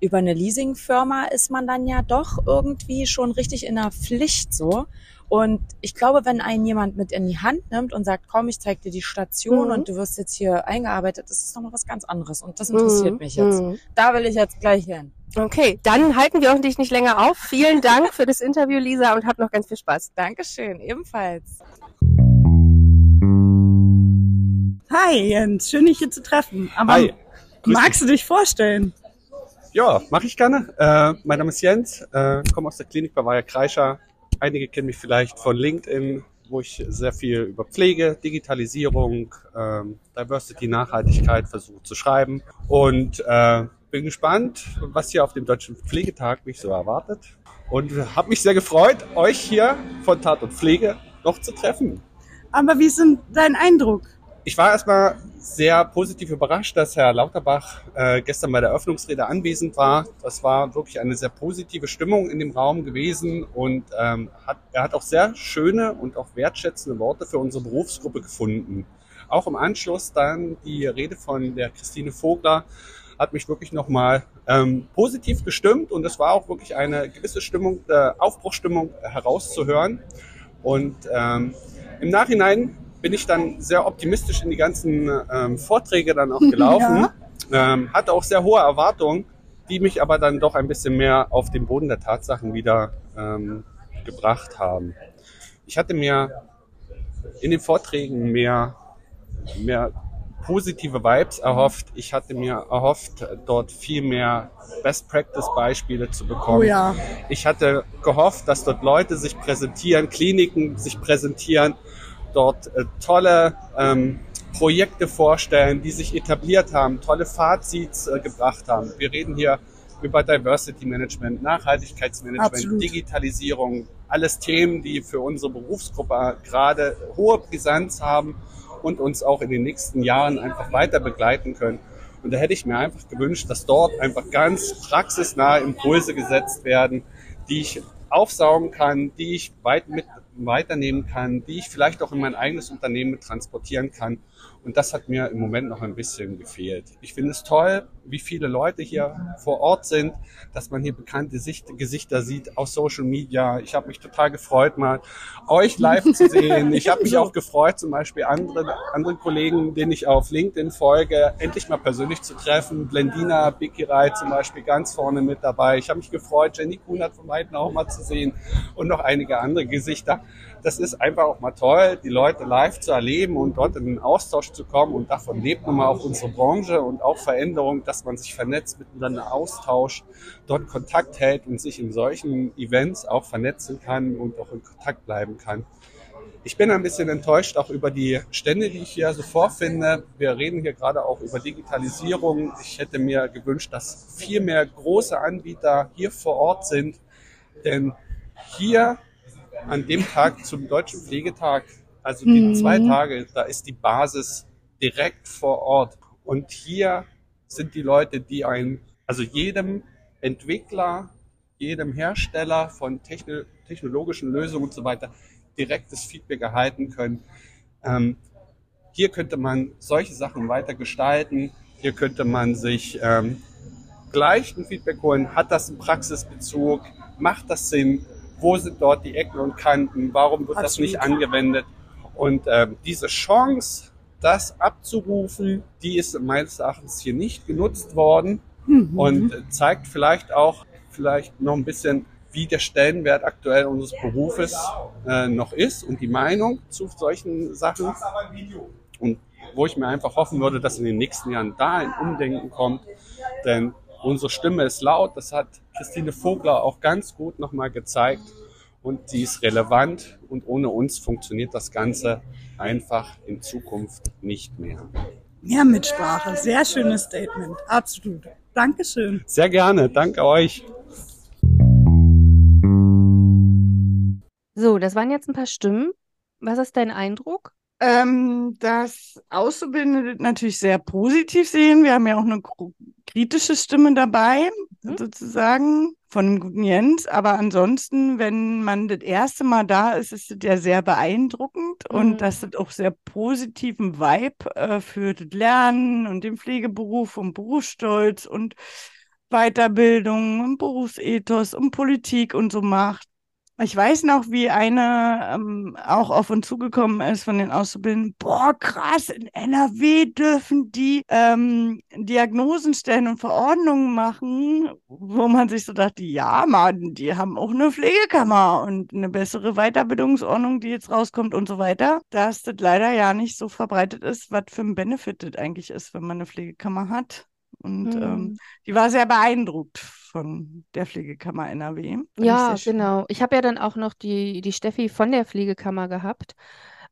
über eine Leasingfirma ist man dann ja doch irgendwie schon richtig in der Pflicht so. Und ich glaube, wenn einen jemand mit in die Hand nimmt und sagt, komm, ich zeig dir die Station Mhm. und du wirst jetzt hier eingearbeitet, das ist nochmal was ganz anderes. Und das interessiert Mhm, mich jetzt. mhm. Da will ich jetzt gleich hin. Okay, dann halten wir auch dich nicht länger auf. Vielen Dank für das Interview, Lisa, und hab noch ganz viel Spaß. Dankeschön, ebenfalls. Hi Jens, schön dich hier zu treffen. Aber Hi. Magst du dich vorstellen? Ja, mache ich gerne. Äh, mein Name ist Jens, äh, komme aus der Klinik bei Weiher Kreischer. Einige kennen mich vielleicht von LinkedIn, wo ich sehr viel über Pflege, Digitalisierung, ähm, Diversity, Nachhaltigkeit versuche zu schreiben. Und äh, bin gespannt, was hier auf dem Deutschen Pflegetag mich so erwartet. Und habe mich sehr gefreut, euch hier von Tat und Pflege noch zu treffen. Aber wie ist denn dein Eindruck? Ich war erstmal sehr positiv überrascht, dass Herr Lauterbach äh, gestern bei der Eröffnungsrede anwesend war. Das war wirklich eine sehr positive Stimmung in dem Raum gewesen und ähm, hat, er hat auch sehr schöne und auch wertschätzende Worte für unsere Berufsgruppe gefunden. Auch im Anschluss dann die Rede von der Christine Vogler hat mich wirklich nochmal ähm, positiv gestimmt und es war auch wirklich eine gewisse Stimmung, äh, Aufbruchstimmung herauszuhören. Und ähm, im Nachhinein bin ich dann sehr optimistisch in die ganzen ähm, Vorträge dann auch gelaufen. [LAUGHS] Ähm, hatte auch sehr hohe Erwartungen, die mich aber dann doch ein bisschen mehr auf den Boden der Tatsachen wieder ähm, gebracht haben. Ich hatte mir in den Vorträgen mehr, mehr positive Vibes erhofft. Ich hatte mir erhofft, dort viel mehr Best Practice Beispiele zu bekommen. Oh ja. Ich hatte gehofft, dass dort Leute sich präsentieren, Kliniken sich präsentieren dort äh, tolle ähm, Projekte vorstellen, die sich etabliert haben, tolle Fazits äh, gebracht haben. Wir reden hier über Diversity Management, Nachhaltigkeitsmanagement, Absolut. Digitalisierung, alles Themen, die für unsere Berufsgruppe gerade hohe Brisanz haben und uns auch in den nächsten Jahren einfach weiter begleiten können. Und da hätte ich mir einfach gewünscht, dass dort einfach ganz praxisnahe Impulse gesetzt werden, die ich aufsaugen kann, die ich weit mit weiternehmen kann, die ich vielleicht auch in mein eigenes Unternehmen transportieren kann. Und das hat mir im Moment noch ein bisschen gefehlt. Ich finde es toll, wie viele Leute hier vor Ort sind, dass man hier bekannte Sicht Gesichter sieht aus Social Media. Ich habe mich total gefreut, mal euch live zu sehen. Ich habe mich auch gefreut, zum Beispiel andere, andere Kollegen, denen ich auf LinkedIn folge, endlich mal persönlich zu treffen. Blendina Bikirai zum Beispiel ganz vorne mit dabei. Ich habe mich gefreut, Jenny Kunert von Weitem auch mal zu sehen und noch einige andere Gesichter. Das ist einfach auch mal toll, die Leute live zu erleben und dort in den Austausch zu kommen. Und davon lebt nun mal auch unsere Branche und auch Veränderung, dass man sich vernetzt, miteinander austauscht, dort Kontakt hält und sich in solchen Events auch vernetzen kann und auch in Kontakt bleiben kann. Ich bin ein bisschen enttäuscht auch über die Stände, die ich hier so vorfinde. Wir reden hier gerade auch über Digitalisierung. Ich hätte mir gewünscht, dass viel mehr große Anbieter hier vor Ort sind, denn hier an dem Tag zum Deutschen Pflegetag, also die Mhm. zwei Tage, da ist die Basis direkt vor Ort. Und hier sind die Leute, die ein, also jedem Entwickler, jedem Hersteller von techno technologischen Lösungen und so weiter direktes Feedback erhalten können. Ähm, hier könnte man solche Sachen weiter gestalten. Hier könnte man sich ähm, gleich ein Feedback holen. Hat das einen Praxisbezug? Macht das Sinn? Wo sind dort die Ecken und Kanten? Warum wird das nicht Absolut. angewendet? Und ähm, diese Chance, das abzurufen, die ist meines Erachtens hier nicht genutzt worden Mhm. und äh, zeigt vielleicht auch vielleicht noch ein bisschen, wie der Stellenwert aktuell unseres Berufes äh, noch ist und die Meinung zu solchen Sachen. Und wo ich mir einfach hoffen würde, dass in den nächsten Jahren da ein Umdenken kommt, denn unsere Stimme ist laut, das hat Christine Vogler auch ganz gut nochmal gezeigt und sie ist relevant und ohne uns funktioniert das Ganze einfach in Zukunft nicht mehr. Mehr Mitsprache. Sehr schönes Statement. Absolut. Dankeschön. Sehr gerne, danke euch. So, das waren jetzt ein paar Stimmen. Was ist dein Eindruck? Ähm, dass Auszubildende natürlich sehr positiv sehen. Wir haben ja auch eine kritische Stimme dabei, sozusagen, von dem guten Jens. Aber ansonsten, wenn man das erste Mal da ist, ist es ja sehr beeindruckend und dass das auch sehr positiven Vibe äh, für das Lernen und den Pflegeberuf und Berufsstolz und Weiterbildung und Berufsethos und Politik und so macht. Ich weiß noch, wie eine ähm, auch auf uns zugekommen ist von den Auszubildenden. Boah, krass, in NRW dürfen die ähm, Diagnosen stellen und Verordnungen machen, wo man sich so dachte, ja, Mann, die haben auch eine Pflegekammer und eine bessere Weiterbildungsordnung, die jetzt rauskommt und so weiter. Dass das leider ja nicht so verbreitet ist, was für ein Benefit das eigentlich ist, wenn man eine Pflegekammer hat. Und Mhm. ähm, die war sehr beeindruckt von der Pflegekammer NRW. Fand ich Ja, schön. genau. Ich habe ja dann auch noch die, die Steffi von der Pflegekammer gehabt.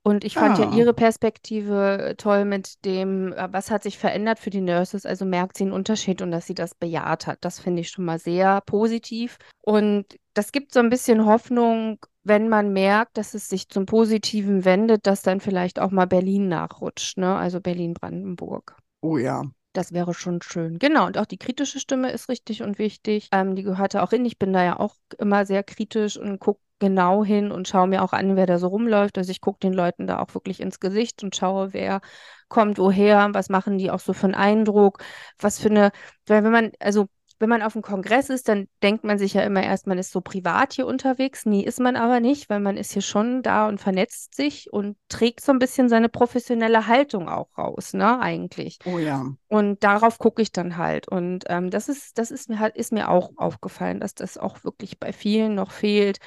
Und ich fand ja Ah. ihre Perspektive toll mit dem, äh, was hat sich verändert für die Nurses. Also merkt sie einen Unterschied und dass sie das bejaht hat. Das finde ich schon mal sehr positiv. Und das gibt so ein bisschen Hoffnung, wenn man merkt, dass es sich zum Positiven wendet, dass dann vielleicht auch mal Berlin nachrutscht, ne? Also Berlin-Brandenburg. Oh ja. Das wäre schon schön. Genau, und auch die kritische Stimme ist richtig und wichtig. Ähm, die gehörte auch hin. Ich bin da ja auch immer sehr kritisch und gucke genau hin und schaue mir auch an, wer da so rumläuft. Also ich gucke den Leuten da auch wirklich ins Gesicht und schaue, wer kommt woher, was machen die auch so für einen Eindruck, was für eine, weil wenn man, also wenn man auf dem Kongress ist, dann denkt man sich ja immer erst, man ist so privat hier unterwegs. Nee, ist man aber nicht, weil man ist hier schon da und vernetzt sich und trägt so ein bisschen seine professionelle Haltung auch raus, ne, eigentlich. Oh ja. Und darauf gucke ich dann halt. Und ähm, das ist, das ist mir halt, ist mir auch aufgefallen, dass das auch wirklich bei vielen noch fehlt,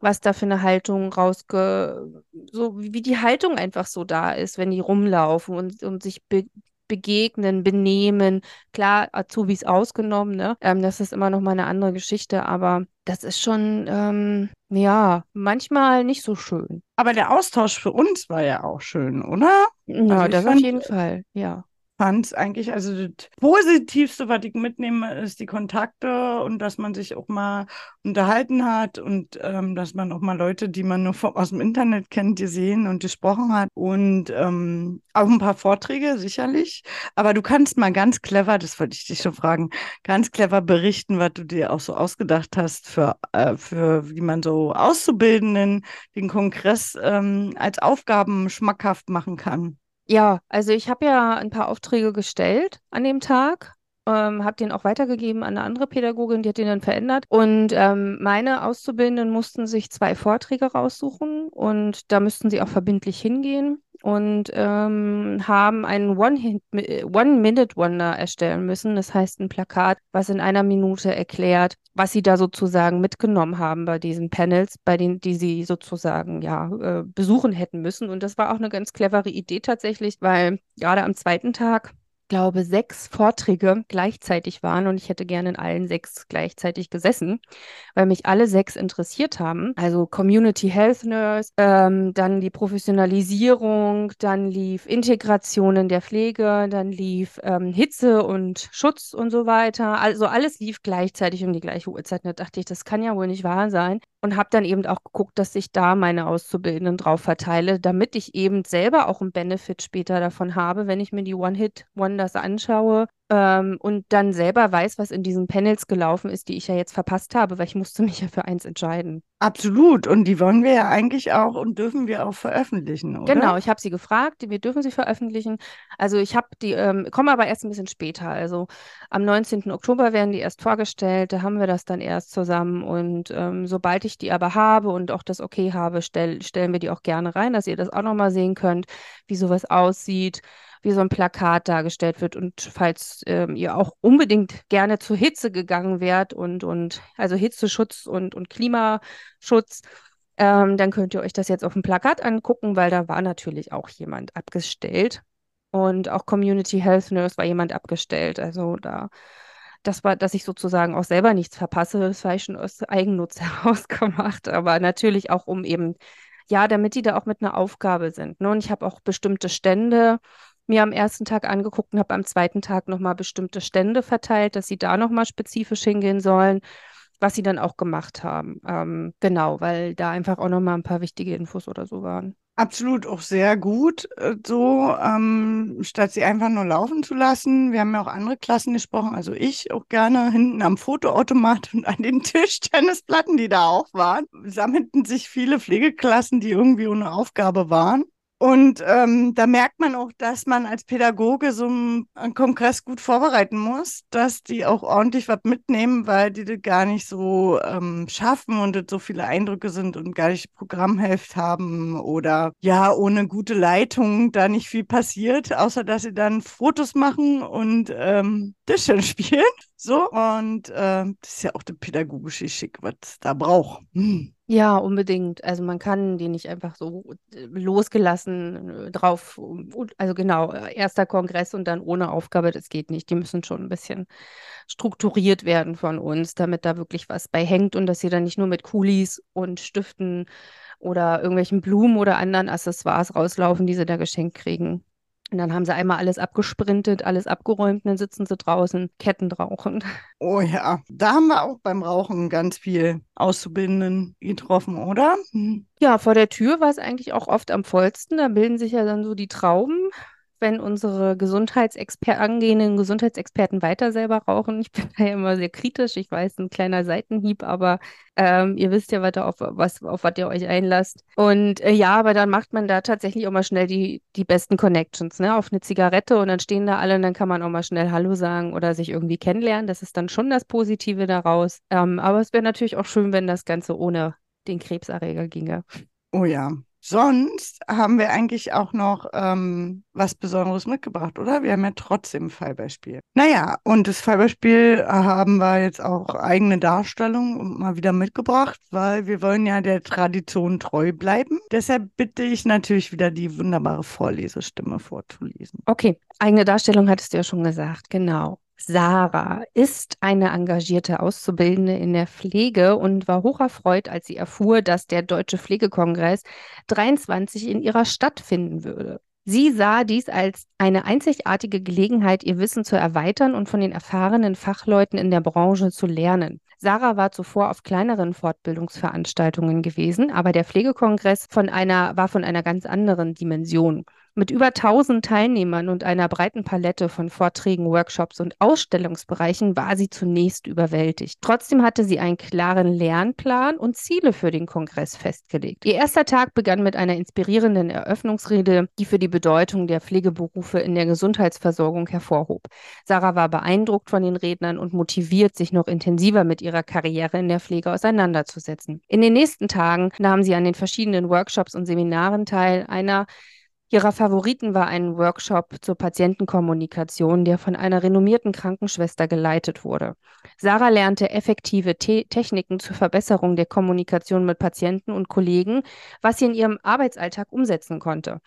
was da für eine Haltung rausge, so wie wie die Haltung einfach so da ist, wenn die rumlaufen und, und sich be begegnen, benehmen. Klar, Azubis ausgenommen, ne? Ähm, das ist immer noch mal eine andere Geschichte, aber das ist schon, ähm, ja, manchmal nicht so schön. Aber der Austausch für uns war ja auch schön, oder? Ja, Also das auf jeden Fall, ja. Fand es eigentlich, also das Positivste, was ich mitnehme, ist die Kontakte und dass man sich auch mal unterhalten hat und ähm, dass man auch mal Leute, die man nur vom, aus dem Internet kennt, gesehen und gesprochen hat und ähm, auch ein paar Vorträge sicherlich. Aber du kannst mal ganz clever, das wollte ich dich schon fragen, ganz clever berichten, was du dir auch so ausgedacht hast für, äh, für wie man so Auszubildenden den Kongress ähm, als Aufgaben schmackhaft machen kann. Ja, also ich habe ja ein paar Aufträge gestellt an dem Tag, ähm, habe den auch weitergegeben an eine andere Pädagogin, die hat den dann verändert. Und ähm, meine Auszubildenden mussten sich zwei Vorträge raussuchen und da müssten sie auch verbindlich hingehen und ähm, haben einen One-Hit- One-Minute-Wonder erstellen müssen. Das heißt ein Plakat, was in einer Minute erklärt, was sie da sozusagen mitgenommen haben bei diesen Panels, bei denen, die sie sozusagen ja äh, besuchen hätten müssen. Und das war auch eine ganz clevere Idee tatsächlich, weil gerade am zweiten Tag glaube, sechs Vorträge gleichzeitig waren und ich hätte gerne in allen sechs gleichzeitig gesessen, weil mich alle sechs interessiert haben. Also Community Health Nurse, ähm, dann die Professionalisierung, dann lief Integration in der Pflege, dann lief ähm, Hitze und Schutz und so weiter. Also alles lief gleichzeitig um die gleiche Uhrzeit. Und da dachte ich, das kann ja wohl nicht wahr sein. Und habe dann eben auch geguckt, dass ich da meine Auszubildenden drauf verteile, damit ich eben selber auch einen Benefit später davon habe, wenn ich mir die One-Hit-Wonders anschaue ähm, und dann selber weiß, was in diesen Panels gelaufen ist, die ich ja jetzt verpasst habe, weil ich musste [LAUGHS] mich ja für eins entscheiden. Absolut. Und die wollen wir ja eigentlich auch und dürfen wir auch veröffentlichen, oder? Genau, ich habe sie gefragt, wir dürfen sie veröffentlichen. Also ich habe die, ähm, komme aber erst ein bisschen später. Also am 19. Oktober werden die erst vorgestellt, da haben wir das dann erst zusammen. Und ähm, sobald ich die aber habe und auch das Okay habe, stell, stellen wir die auch gerne rein, dass ihr das auch nochmal sehen könnt, wie sowas aussieht wie so ein Plakat dargestellt wird. Und falls ähm, ihr auch unbedingt gerne zur Hitze gegangen wärt und, und also Hitzeschutz und, und Klimaschutz, ähm, dann könnt ihr euch das jetzt auf dem Plakat angucken, weil da war natürlich auch jemand abgestellt. Und auch Community Health Nurse war jemand abgestellt. Also da, das war, dass ich sozusagen auch selber nichts verpasse, das war ich schon aus Eigennutz [LAUGHS] heraus gemacht. Aber natürlich auch um eben, ja, damit die da auch mit einer Aufgabe sind. Ne? Und ich habe auch bestimmte Stände mir am ersten Tag angeguckt und habe am zweiten Tag nochmal bestimmte Stände verteilt, dass sie da nochmal spezifisch hingehen sollen, was sie dann auch gemacht haben. Ähm, genau, weil da einfach auch nochmal ein paar wichtige Infos oder so waren. Absolut, auch sehr gut, äh, so, ähm, statt sie einfach nur laufen zu lassen. Wir haben ja auch andere Klassen gesprochen, also ich auch gerne hinten am Fotoautomat [LAUGHS] und an den Tischtennisplatten, die da auch waren, sammelten sich viele Pflegeklassen, die irgendwie ohne Aufgabe waren. Und ähm, da merkt man auch, dass man als Pädagoge so einen, einen Kongress gut vorbereiten muss, dass die auch ordentlich was mitnehmen, weil die das gar nicht so ähm, schaffen und das so viele Eindrücke sind und gar nicht Programmheft haben oder ja, ohne gute Leitung da nicht viel passiert, außer dass sie dann Fotos machen und ähm, Tischchen [LAUGHS] spielen. So, und ähm, das ist ja auch das pädagogische Schick, was da braucht. Hm. Ja, unbedingt. Also man kann die nicht einfach so äh, losgelassen äh, drauf, also genau, äh, erster Kongress und dann ohne Aufgabe, das geht nicht. Die müssen schon ein bisschen strukturiert werden von uns, damit da wirklich was bei hängt und dass sie dann nicht nur mit Kulis und Stiften oder irgendwelchen Blumen oder anderen Accessoires rauslaufen, die sie da geschenkt kriegen. Und dann haben sie einmal alles abgesprintet, alles abgeräumt, und dann sitzen sie draußen, kettenrauchend. Oh ja, da haben wir auch beim Rauchen ganz viel Auszubildenden getroffen, oder? Hm. Ja, vor der Tür war es eigentlich auch oft am vollsten. Da bilden sich ja dann so die Trauben, wenn unsere Gesundheitsexper angehenden Gesundheitsexperten weiter selber rauchen. Ich [LAUGHS] bin da ja immer sehr kritisch. Ich weiß, ein kleiner Seitenhieb, aber ähm, ihr wisst ja, da auf, was, auf was ihr euch einlasst. Und äh, ja, aber dann macht man da tatsächlich auch mal schnell die, die besten Connections, ne? Auf eine Zigarette und dann stehen da alle und dann kann man auch mal schnell Hallo sagen oder sich irgendwie kennenlernen. Das ist dann schon das Positive daraus. Ähm, aber es wäre natürlich auch schön, wenn das Ganze ohne den Krebserreger ginge. Oh ja, sonst haben wir eigentlich auch noch ähm, was Besonderes mitgebracht, oder? Wir haben ja trotzdem ein Fallbeispiel. Naja, und das Fallbeispiel haben wir jetzt auch eigene Darstellung mal wieder mitgebracht, weil wir wollen ja der Tradition treu bleiben. Deshalb bitte ich natürlich wieder die wunderbare Vorlesestimme vorzulesen. Okay, eigene Darstellung hattest du ja schon gesagt, genau. Sarah ist eine engagierte Auszubildende in der Pflege und war hocherfreut, als sie erfuhr, dass der Deutsche Pflegekongress 23 in ihrer Stadt finden würde. Sie sah dies als eine einzigartige Gelegenheit, ihr Wissen zu erweitern und von den erfahrenen Fachleuten in der Branche zu lernen. Sarah war zuvor auf kleineren Fortbildungsveranstaltungen gewesen, aber der Pflegekongress von einer, war von einer ganz anderen Dimension. Mit über 1000 Teilnehmern und einer breiten Palette von Vorträgen, Workshops und Ausstellungsbereichen war sie zunächst überwältigt. Trotzdem hatte sie einen klaren Lernplan und Ziele für den Kongress festgelegt. Ihr erster Tag begann mit einer inspirierenden Eröffnungsrede, die für die Bedeutung der Pflegeberufe in der Gesundheitsversorgung hervorhob. Sarah war beeindruckt von den Rednern und motiviert, sich noch intensiver mit ihrer Karriere in der Pflege auseinanderzusetzen. In den nächsten Tagen nahm sie an den verschiedenen Workshops und Seminaren teil. Einer Ihrer Favoriten war ein Workshop zur Patientenkommunikation, der von einer renommierten Krankenschwester geleitet wurde. Sarah lernte effektive Te Techniken zur Verbesserung der Kommunikation mit Patienten und Kollegen, was sie in ihrem Arbeitsalltag umsetzen konnte.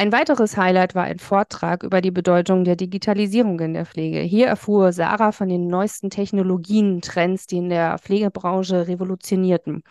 Ein weiteres Highlight war ein Vortrag über die Bedeutung der Digitalisierung in der Pflege. Hier erfuhr Sarah von den neuesten Technologien, Trends, die in der Pflegebranche revolutionierten.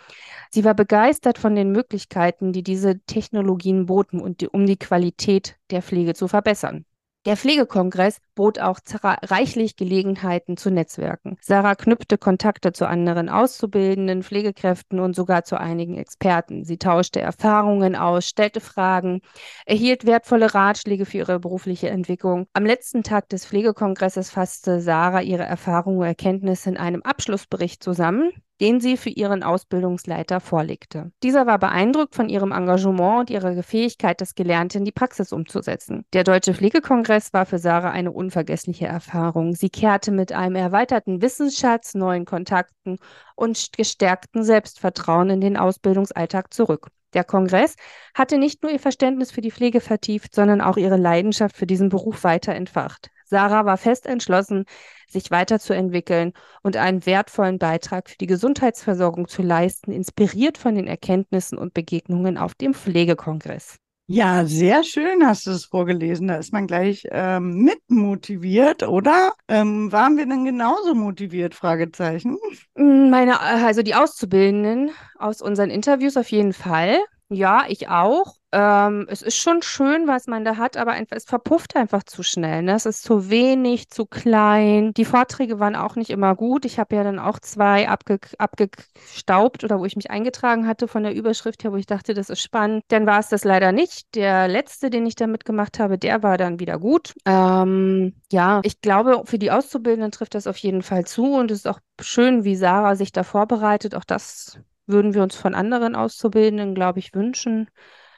Sie war begeistert von den Möglichkeiten, die diese Technologien boten, und die, um die Qualität der Pflege zu verbessern. Der Pflegekongress bot auch reichlich Gelegenheiten zu Netzwerken. Sarah knüpfte Kontakte zu anderen Auszubildenden, Pflegekräften und sogar zu einigen Experten. Sie tauschte Erfahrungen aus, stellte Fragen, erhielt wertvolle Ratschläge für ihre berufliche Entwicklung. Am letzten Tag des Pflegekongresses fasste Sarah ihre Erfahrungen und Erkenntnisse in einem Abschlussbericht zusammen, den sie für ihren Ausbildungsleiter vorlegte. Dieser war beeindruckt von ihrem Engagement und ihrer Fähigkeit, das Gelernte in die Praxis umzusetzen. Der Deutsche Pflegekongress war für Sarah eine unvergessliche Erfahrung. Sie kehrte mit einem erweiterten Wissensschatz, neuen Kontakten und gestärkten Selbstvertrauen in den Ausbildungsalltag zurück. Der Kongress hatte nicht nur ihr Verständnis für die Pflege vertieft, sondern auch ihre Leidenschaft für diesen Beruf weiter entfacht. Sarah war fest entschlossen, sich weiterzuentwickeln und einen wertvollen Beitrag für die Gesundheitsversorgung zu leisten, inspiriert von den Erkenntnissen und Begegnungen auf dem Pflegekongress. Ja, sehr schön hast du es vorgelesen. Da ist man gleich ähm, mitmotiviert, oder? Ähm, waren wir denn genauso motiviert? Fragezeichen. Meine, also die Auszubildenden aus unseren Interviews auf jeden Fall. Ja, ich auch. Ähm, es ist schon schön, was man da hat, aber es verpufft einfach zu schnell. Ne? Es ist zu wenig, zu klein. Die Vorträge waren auch nicht immer gut. Ich habe ja dann auch zwei abge abgestaubt oder wo ich mich eingetragen hatte von der Überschrift her, wo ich dachte, das ist spannend. Dann war es das leider nicht. Der letzte, den ich da mitgemacht habe, der war dann wieder gut. Ähm, ja, ich glaube, für die Auszubildenden trifft das auf jeden Fall zu und es ist auch schön, wie Sarah sich da vorbereitet. Auch das würden wir uns von anderen Auszubildenden, glaube ich, wünschen.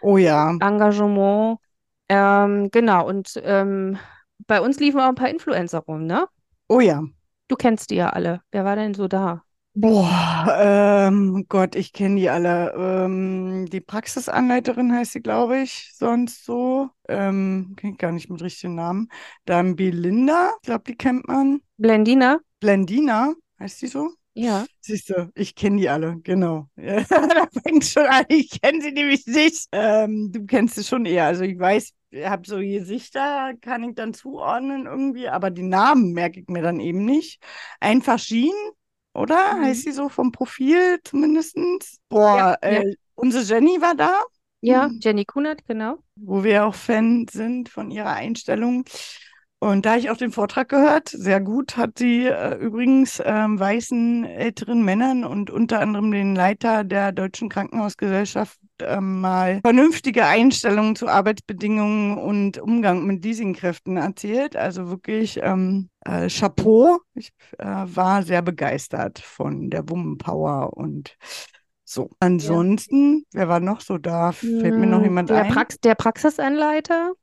Oh ja. Engagement. Ähm, genau, und ähm, bei uns liefen auch ein paar Influencer rum, ne? Oh ja. Du kennst die ja alle. Wer war denn so da? Boah, ähm, Gott, ich kenne die alle. Ähm, die Praxisanleiterin heißt sie, glaube ich, sonst so. Ähm, kenne gar nicht mit richtigen Namen. Dann Belinda, ich glaube, die kennt man. Blendina? Blendina, heißt die so? Ja. Siehst du, ich kenne die alle, genau. [LAUGHS] [LAUGHS] Da fängt schon an, ich kenne sie nämlich nicht. Ähm, du kennst sie schon eher. Also ich weiß, ich habe so Gesichter, kann ich dann zuordnen irgendwie, aber die Namen merke ich mir dann eben nicht. Einfach Jean, oder? Mhm. Heißt sie so vom Profil zumindest? Boah, ja, äh, ja. unsere Jenny war da. Ja, mhm. Jenny Kunert, genau. Wo wir auch Fan sind von ihrer Einstellung. Und da ich auch den Vortrag gehört, sehr gut, hat sie äh, übrigens ähm, weißen älteren Männern und unter anderem den Leiter der Deutschen Krankenhausgesellschaft äh, mal vernünftige Einstellungen zu Arbeitsbedingungen und Umgang mit Leasingkräften erzählt. Also wirklich ähm, äh, Chapeau. Ich äh, war sehr begeistert von der Woman und so. Ansonsten, ja. wer war noch so da? Fällt mir noch hm, jemand der ein? Prax der Praxisanleiter.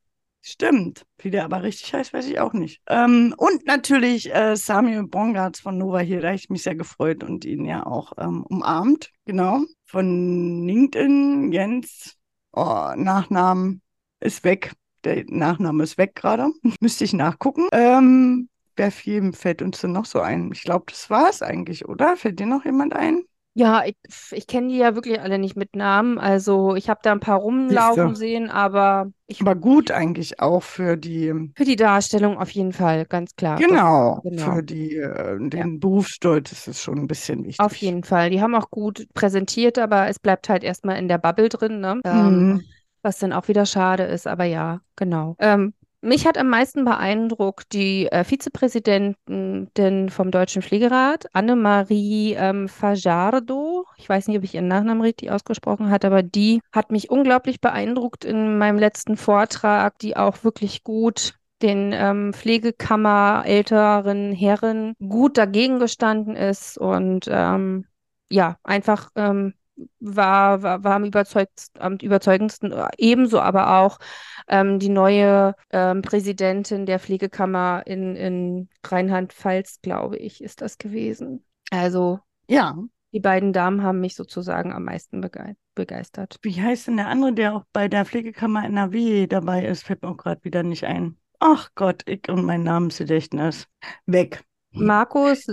Stimmt. Wie der aber richtig heißt, weiß ich auch nicht. Ähm, und natürlich äh, Samuel Bongartz von Nova hier, da ich mich sehr gefreut und ihn ja auch ähm, umarmt. Genau. Von LinkedIn, Jens oh, Nachnamen ist weg. Der Nachname ist weg gerade. [LAUGHS] Müsste ich nachgucken. Ähm, wer viel fällt uns denn noch so ein? Ich glaube, das war es eigentlich, oder? Fällt dir noch jemand ein? Ja, ich, ich kenne die ja wirklich alle nicht mit Namen. Also ich habe da ein paar rumlaufen Siehste. sehen, aber ich, Aber gut eigentlich auch für die, für die Darstellung auf jeden Fall, ganz klar. Das, genau, genau. für die, äh, den Berufsstolz ist es schon ein bisschen wichtig. Auf jeden Fall. Die haben auch gut präsentiert, aber es bleibt halt erstmal in der Bubble drin, ne? Ähm, Mhm. was dann auch wieder schade ist, aber ja, genau. Ähm, mich hat am meisten beeindruckt die äh, Vizepräsidentin vom Deutschen Pflegerat, Annemarie ähm, Fajardo. Ich weiß nicht, ob ich ihren Nachnamen richtig ausgesprochen habe, aber die hat mich unglaublich beeindruckt in meinem letzten Vortrag, die auch wirklich gut den ähm, Pflegekammer älteren Herren gut dagegen gestanden ist und ähm, ja, einfach ähm, war, war, war am überzeugtsten, am überzeugendsten, ebenso aber auch ähm, die neue ähm, Präsidentin der Pflegekammer in, in Rheinland-Pfalz, glaube ich, ist das gewesen. Also Ja, die beiden Damen haben mich sozusagen am meisten begei begeistert. wie heißt denn der andere, der auch bei der Pflegekammer NRW dabei ist? Fällt mir auch gerade wieder nicht ein. Ach Gott, ich und mein Namensgedächtnis. Weg. Markus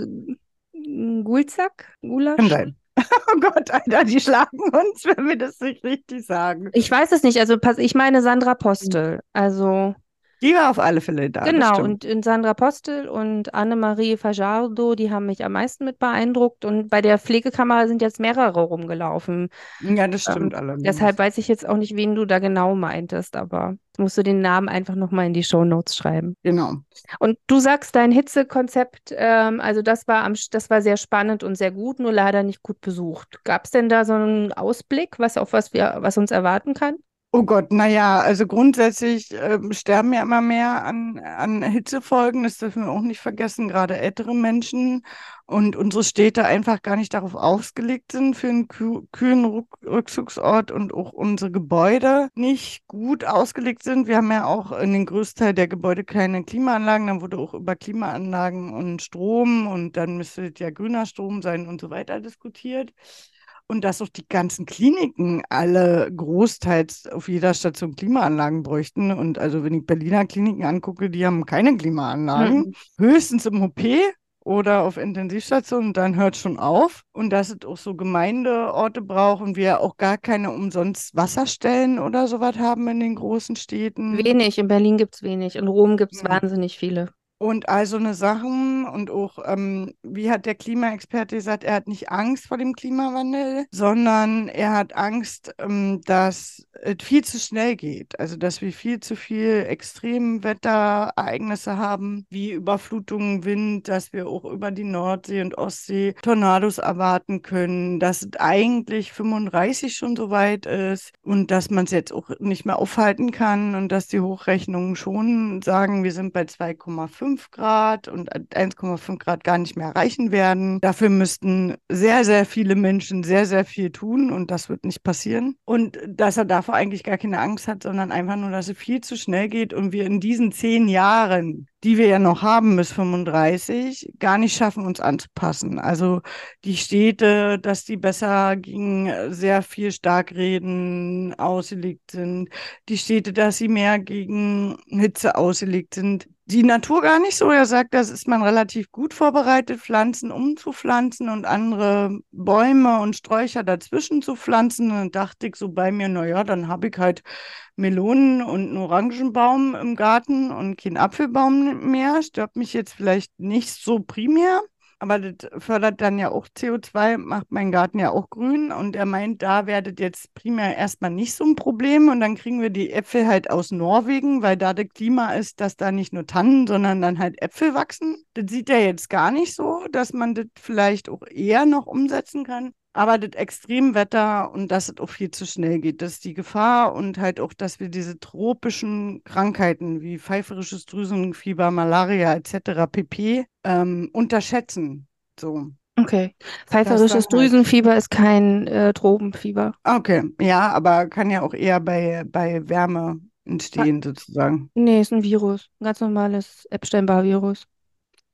Gulzak? Gulasch? Kann sein. [LAUGHS] Oh Gott, Alter, die schlagen uns, wenn wir das nicht richtig sagen. Ich weiß es nicht, also pass, ich meine Sandra Postel. Also Die war auf alle Fälle da, Genau, und in Sandra Postel und Annemarie Fajardo, die haben mich am meisten mit beeindruckt. Und bei der Pflegekammer sind jetzt mehrere rumgelaufen. Ja, das stimmt Ähm, allerdings. deshalb weiß ich jetzt auch nicht, wen du da genau meintest, aber musst du den Namen einfach nochmal in die Shownotes schreiben. Genau. Und du sagst, dein Hitzekonzept, ähm, also das war am, das war sehr spannend und sehr gut, nur leider nicht gut besucht. Gab es denn da so einen Ausblick, was auf was wir, was uns erwarten kann? Oh Gott, naja, also grundsätzlich ähm, sterben ja immer mehr an, an Hitzefolgen, das dürfen wir auch nicht vergessen, gerade ältere Menschen und unsere Städte einfach gar nicht darauf ausgelegt sind für einen küh kühlen Rückzugsort und auch unsere Gebäude nicht gut ausgelegt sind. Wir haben ja auch in den Großteil der Gebäude keine Klimaanlagen, dann wurde auch über Klimaanlagen und Strom und dann müsste ja grüner Strom sein und so weiter diskutiert. Und dass auch die ganzen Kliniken alle großteils auf jeder Station Klimaanlagen bräuchten. Und also wenn ich Berliner Kliniken angucke, die haben keine Klimaanlagen. Mhm. Höchstens im OP oder auf Intensivstationen, dann hört schon auf. Und dass es auch so Gemeindeorte braucht und wir auch gar keine umsonst Wasserstellen oder sowas haben in den großen Städten. Wenig, in Berlin gibt es wenig, in Rom gibt es Ja. wahnsinnig viele. Und all so eine Sachen und auch, ähm, wie hat der Klimaexperte gesagt, er hat nicht Angst vor dem Klimawandel, sondern er hat Angst, ähm, dass es viel zu schnell geht. Also, dass wir viel zu viel Extremwetterereignisse haben, wie Überflutungen, Wind, dass wir auch über die Nordsee und Ostsee Tornados erwarten können, dass es eigentlich 35 schon so weit ist und dass man es jetzt auch nicht mehr aufhalten kann und dass die Hochrechnungen schon sagen, wir sind bei 2,5 Grad und 1,5 Grad gar nicht mehr erreichen werden. Dafür müssten sehr, sehr viele Menschen sehr, sehr viel tun und das wird nicht passieren. Und dass er davor eigentlich gar keine Angst hat, sondern einfach nur, dass es viel zu schnell geht und wir in diesen zehn Jahren, die wir ja noch haben bis 35, gar nicht schaffen, uns anzupassen. Also die Städte, dass die besser gegen sehr viel Starkreden ausgelegt sind. Die Städte, dass sie mehr gegen Hitze ausgelegt sind. Die Natur gar nicht so. Er sagt, das ist man relativ gut vorbereitet, Pflanzen umzupflanzen und andere Bäume und Sträucher dazwischen zu pflanzen. Und dann dachte ich so bei mir, na ja, dann habe ich halt Melonen und einen Orangenbaum im Garten und keinen Apfelbaum mehr. Stört mich jetzt vielleicht nicht so primär. Aber das fördert dann ja auch CO2, macht meinen Garten ja auch grün. Und er meint, da werdet jetzt primär erstmal nicht so ein Problem. Und dann kriegen wir die Äpfel halt aus Norwegen, weil da das Klima ist, dass da nicht nur Tannen, sondern dann halt Äpfel wachsen. Das sieht er jetzt gar nicht so, dass man das vielleicht auch eher noch umsetzen kann. Aber das Extremwetter und dass es auch viel zu schnell geht, das ist die Gefahr und halt auch, dass wir diese tropischen Krankheiten wie pfeiferisches Drüsenfieber, Malaria etc. pp. Ähm, unterschätzen. So. Okay. Pfeiferisches halt. Drüsenfieber ist kein äh, Tropenfieber. Okay, ja, aber kann ja auch eher bei, bei Wärme entstehen, sozusagen. Nee, ist ein Virus. Ein ganz normales Epstein-Barr-Virus.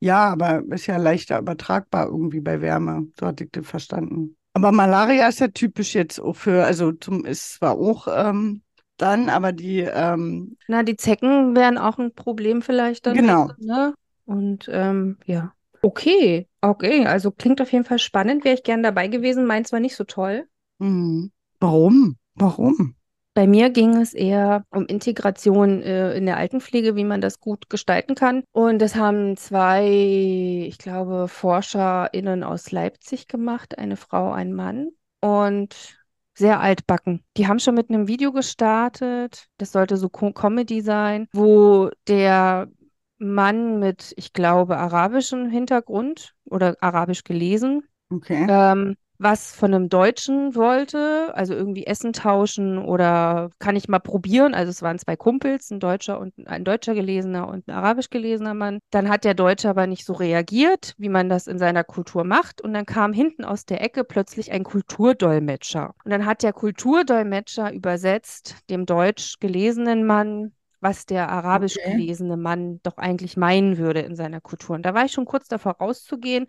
Ja, aber ist ja leichter übertragbar irgendwie bei Wärme. So hatte ich das verstanden. Aber Malaria ist ja typisch jetzt auch für, also zum, ist zwar auch ähm, dann, aber die, ähm, Na, die Zecken wären auch ein Problem vielleicht dann. Genau. Ne? Und ähm, ja. Okay, okay. Also klingt auf jeden Fall spannend. Wäre ich gern dabei gewesen. Meins war nicht so toll. mhm. warum? Warum? Bei mir ging es eher um Integration äh, in der Altenpflege, wie man das gut gestalten kann. Und das haben zwei, ich glaube, ForscherInnen aus Leipzig gemacht, eine Frau, ein Mann. Und sehr altbacken. Die haben schon mit einem Video gestartet. Das sollte so Co Comedy sein, wo der Mann mit, ich glaube, arabischem Hintergrund oder arabisch gelesen, Okay. ähm, was von einem Deutschen wollte, also irgendwie Essen tauschen oder kann ich mal probieren. Also es waren zwei Kumpels, ein Deutscher und ein deutscher gelesener und ein arabisch gelesener Mann. Dann hat der Deutsche aber nicht so reagiert, wie man das in seiner Kultur macht. Und dann kam hinten aus der Ecke plötzlich ein Kulturdolmetscher. Und dann hat der Kulturdolmetscher übersetzt dem deutsch gelesenen Mann was der arabisch Okay. gelesene Mann doch eigentlich meinen würde in seiner Kultur. Und da war ich schon kurz davor rauszugehen,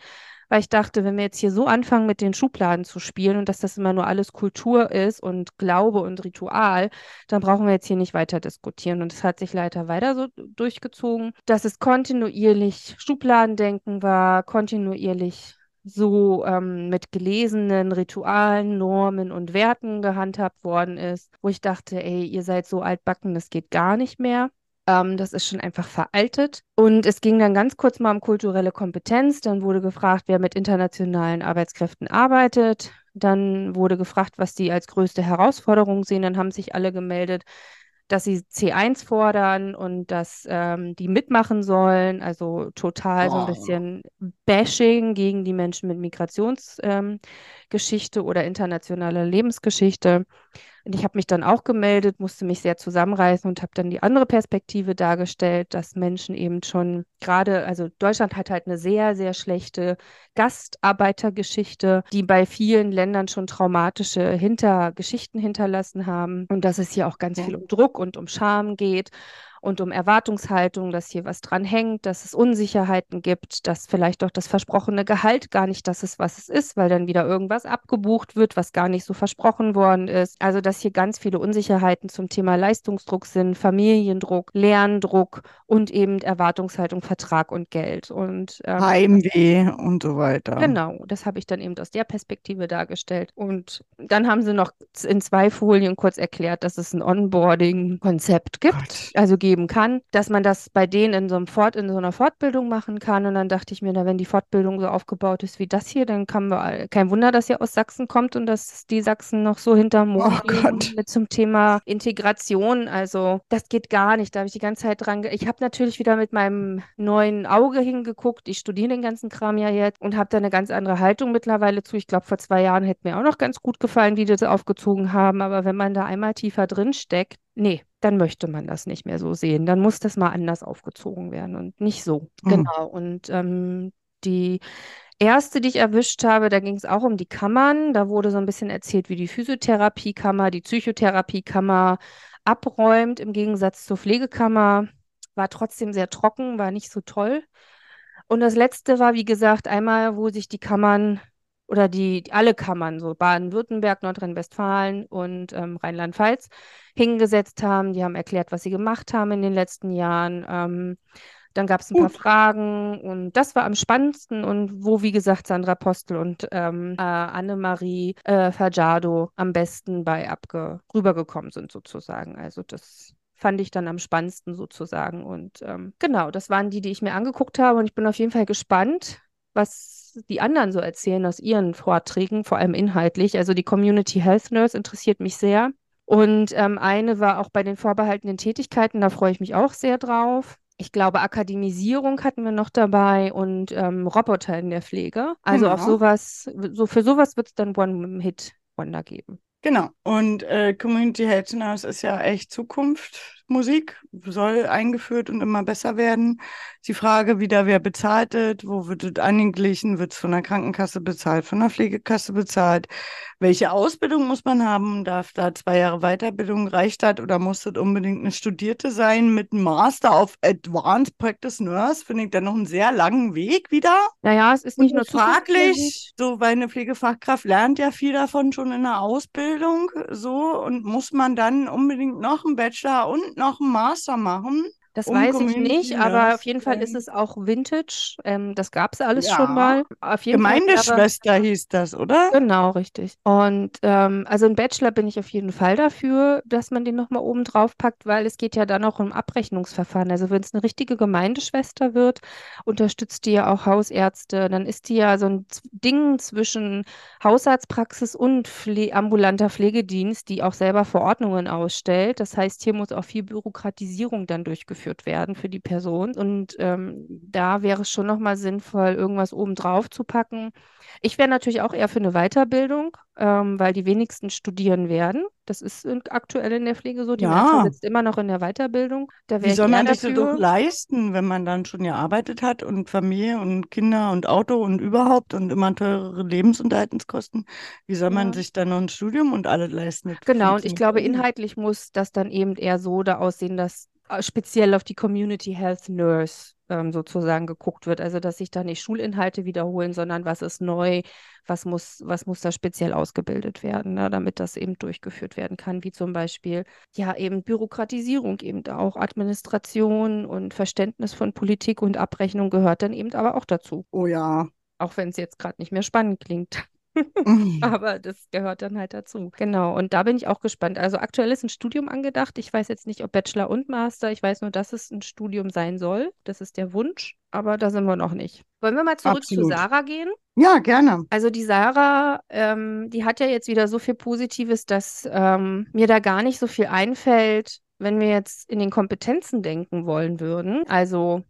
weil ich dachte, wenn wir jetzt hier so anfangen, mit den Schubladen zu spielen und dass das immer nur alles Kultur ist und Glaube und Ritual, dann brauchen wir jetzt hier nicht weiter diskutieren. Und es hat sich leider weiter so durchgezogen, dass es kontinuierlich Schubladendenken war, kontinuierlich so ähm, mit gelesenen Ritualen, Normen und Werten gehandhabt worden ist, wo ich dachte, ey, ihr seid so altbacken, das geht gar nicht mehr. Ähm, das ist schon einfach veraltet. Und es ging dann ganz kurz mal um kulturelle Kompetenz. Dann wurde gefragt, wer mit internationalen Arbeitskräften arbeitet. Dann wurde gefragt, was die als größte Herausforderung sehen. Dann haben sich alle gemeldet, dass sie C1 fordern und dass ähm, die mitmachen sollen. Also total so ein Oh. bisschen Bashing gegen die Menschen mit Migrationsgeschichte ähm, Geschichte oder internationaler Lebensgeschichte. Und ich habe mich dann auch gemeldet, musste mich sehr zusammenreißen und habe dann die andere Perspektive dargestellt, dass Menschen eben schon gerade, also Deutschland hat halt eine sehr, sehr schlechte Gastarbeitergeschichte, die bei vielen Ländern schon traumatische Hinter Geschichten hinterlassen haben. Und dass es hier auch ganz viel um Druck und um Scham geht und um Erwartungshaltung, dass hier was dran hängt, dass es Unsicherheiten gibt, dass vielleicht auch das versprochene Gehalt gar nicht das ist, was es ist, weil dann wieder irgendwas abgebucht wird, was gar nicht so versprochen worden ist. Also dass hier ganz viele Unsicherheiten zum Thema Leistungsdruck sind, Familiendruck, Lerndruck und eben Erwartungshaltung, Vertrag und Geld. Und ähm, Heimweh und so weiter. Genau, das habe ich dann eben aus der Perspektive dargestellt. Und dann haben sie noch in zwei Folien kurz erklärt, dass es ein Onboarding-Konzept gibt, also geben kann, dass man das bei denen in so einem Fort, in so einer Fortbildung machen kann. Und dann dachte ich mir, na, wenn die Fortbildung so aufgebaut ist wie das hier, dann kann wir, all- kein Wunder, dass ihr aus Sachsen kommt und dass die Sachsen noch so hinterm Mond Oh mit zum Thema Integration. Also das geht gar nicht. Da habe ich die ganze Zeit dran. Ich habe natürlich wieder mit meinem neuen Auge hingeguckt. Ich studiere den ganzen Kram ja jetzt und habe da eine ganz andere Haltung mittlerweile zu. Ich glaube, vor zwei Jahren hätte mir auch noch ganz gut gefallen, wie die das aufgezogen haben. Aber wenn man da einmal tiefer drin steckt, nee, dann möchte man das nicht mehr so sehen. Dann muss das mal anders aufgezogen werden und nicht so. Mhm. Genau. Und ähm, die erste, die ich erwischt habe, da ging es auch um die Kammern. Da wurde so ein bisschen erzählt, wie die Physiotherapiekammer, die Psychotherapiekammer abräumt, im Gegensatz zur Pflegekammer. War trotzdem sehr trocken, war nicht so toll. Und das letzte war, wie gesagt, einmal, wo sich die Kammern oder die alle Kammern, so Baden-Württemberg, Nordrhein-Westfalen und ähm, Rheinland-Pfalz, hingesetzt haben. Die haben erklärt, was sie gemacht haben in den letzten Jahren. Ähm, dann gab es ein paar Fragen und das war am spannendsten und wo, wie gesagt, Sandra Postel und ähm, äh, Annemarie äh, Fajardo am besten bei abge rübergekommen sind, sozusagen. Also das fand ich dann am spannendsten sozusagen. Und ähm, genau, das waren die, die ich mir angeguckt habe und ich bin auf jeden Fall gespannt, was die anderen so erzählen aus ihren Vorträgen, vor allem inhaltlich. Also die Community Health Nurse interessiert mich sehr. Und ähm, eine war auch bei den vorbehaltenen Tätigkeiten, da freue ich mich auch sehr drauf. Ich glaube, Akademisierung hatten wir noch dabei und ähm, Roboter in der Pflege. Also auf Genau. sowas, so für sowas wird es dann One-Hit-Wonder geben. Genau. Und äh, Community Health Nurse ist ja echt Zukunft. Musik soll eingeführt und immer besser werden. Die Frage wieder, wer bezahlt es, wo wird es angeglichen, wird es von der Krankenkasse bezahlt, von der Pflegekasse bezahlt, welche Ausbildung muss man haben, darf da zwei Jahre Weiterbildung, reicht das oder muss das unbedingt eine Studierte sein mit einem Master of Advanced Practice Nurse, finde ich dann noch einen sehr langen Weg wieder. Naja, es ist nicht nur fraglich, so, weil eine Pflegefachkraft lernt ja viel davon schon in der Ausbildung, so, und muss man dann unbedingt noch einen Bachelor und noch einen Master machen? Das um weiß ich nicht, aber auf jeden Fall ist es auch Vintage. Ähm, das gab es alles Ja. schon mal. Auf jeden Fall wäre, Gemeindeschwester hieß das, oder? genau, richtig. Und ähm, also ein Bachelor bin ich auf jeden Fall dafür, dass man den nochmal oben drauf packt, weil es geht ja dann auch um Abrechnungsverfahren. Also wenn es eine richtige Gemeindeschwester wird, unterstützt die ja auch Hausärzte. Dann ist die ja so ein Ding zwischen Hausarztpraxis und Pfle ambulanter Pflegedienst, die auch selber Verordnungen ausstellt. Das heißt, hier muss auch viel Bürokratisierung dann durchgeführt werden für die Person. Und ähm, da wäre es schon nochmal sinnvoll, irgendwas oben drauf zu packen. Ich wäre natürlich auch eher für eine Weiterbildung, ähm, weil die wenigsten studieren werden. Das ist aktuell in der Pflege so. Die Ja. sitzt immer noch in der Weiterbildung. Da Wie soll man das doch dafür. leisten, wenn man dann schon gearbeitet hat und Familie und Kinder und Auto und überhaupt und immer teurere Lebensunterhaltungskosten? Wie soll man Ja. sich dann noch ein Studium und alles leisten? Genau, und ich glaube, inhaltlich muss das dann eben eher so da aussehen, dass speziell auf die Community Health Nurse ähm, sozusagen geguckt wird. Also, dass sich da nicht Schulinhalte wiederholen, sondern was ist neu, was muss, was muss da speziell ausgebildet werden, ne, damit das eben durchgeführt werden kann, wie zum Beispiel, ja, eben Bürokratisierung, eben auch Administration und Verständnis von Politik und Abrechnung gehört dann eben aber auch dazu. Oh ja. Auch wenn es jetzt gerade nicht mehr spannend klingt. Mhm. [LAUGHS] Aber das gehört dann halt dazu. Genau. Und da bin ich auch gespannt. Also aktuell ist ein Studium angedacht. Ich weiß jetzt nicht, ob Bachelor und Master. Ich weiß nur, dass es ein Studium sein soll. Das ist der Wunsch. Aber da sind wir noch nicht. Wollen wir mal zurück zu Absolut. Sarah gehen? Ja, gerne. Also die Sarah, ähm, die hat ja jetzt wieder so viel Positives, dass ähm, mir da gar nicht so viel einfällt, wenn wir jetzt in den Kompetenzen denken wollen würden. Also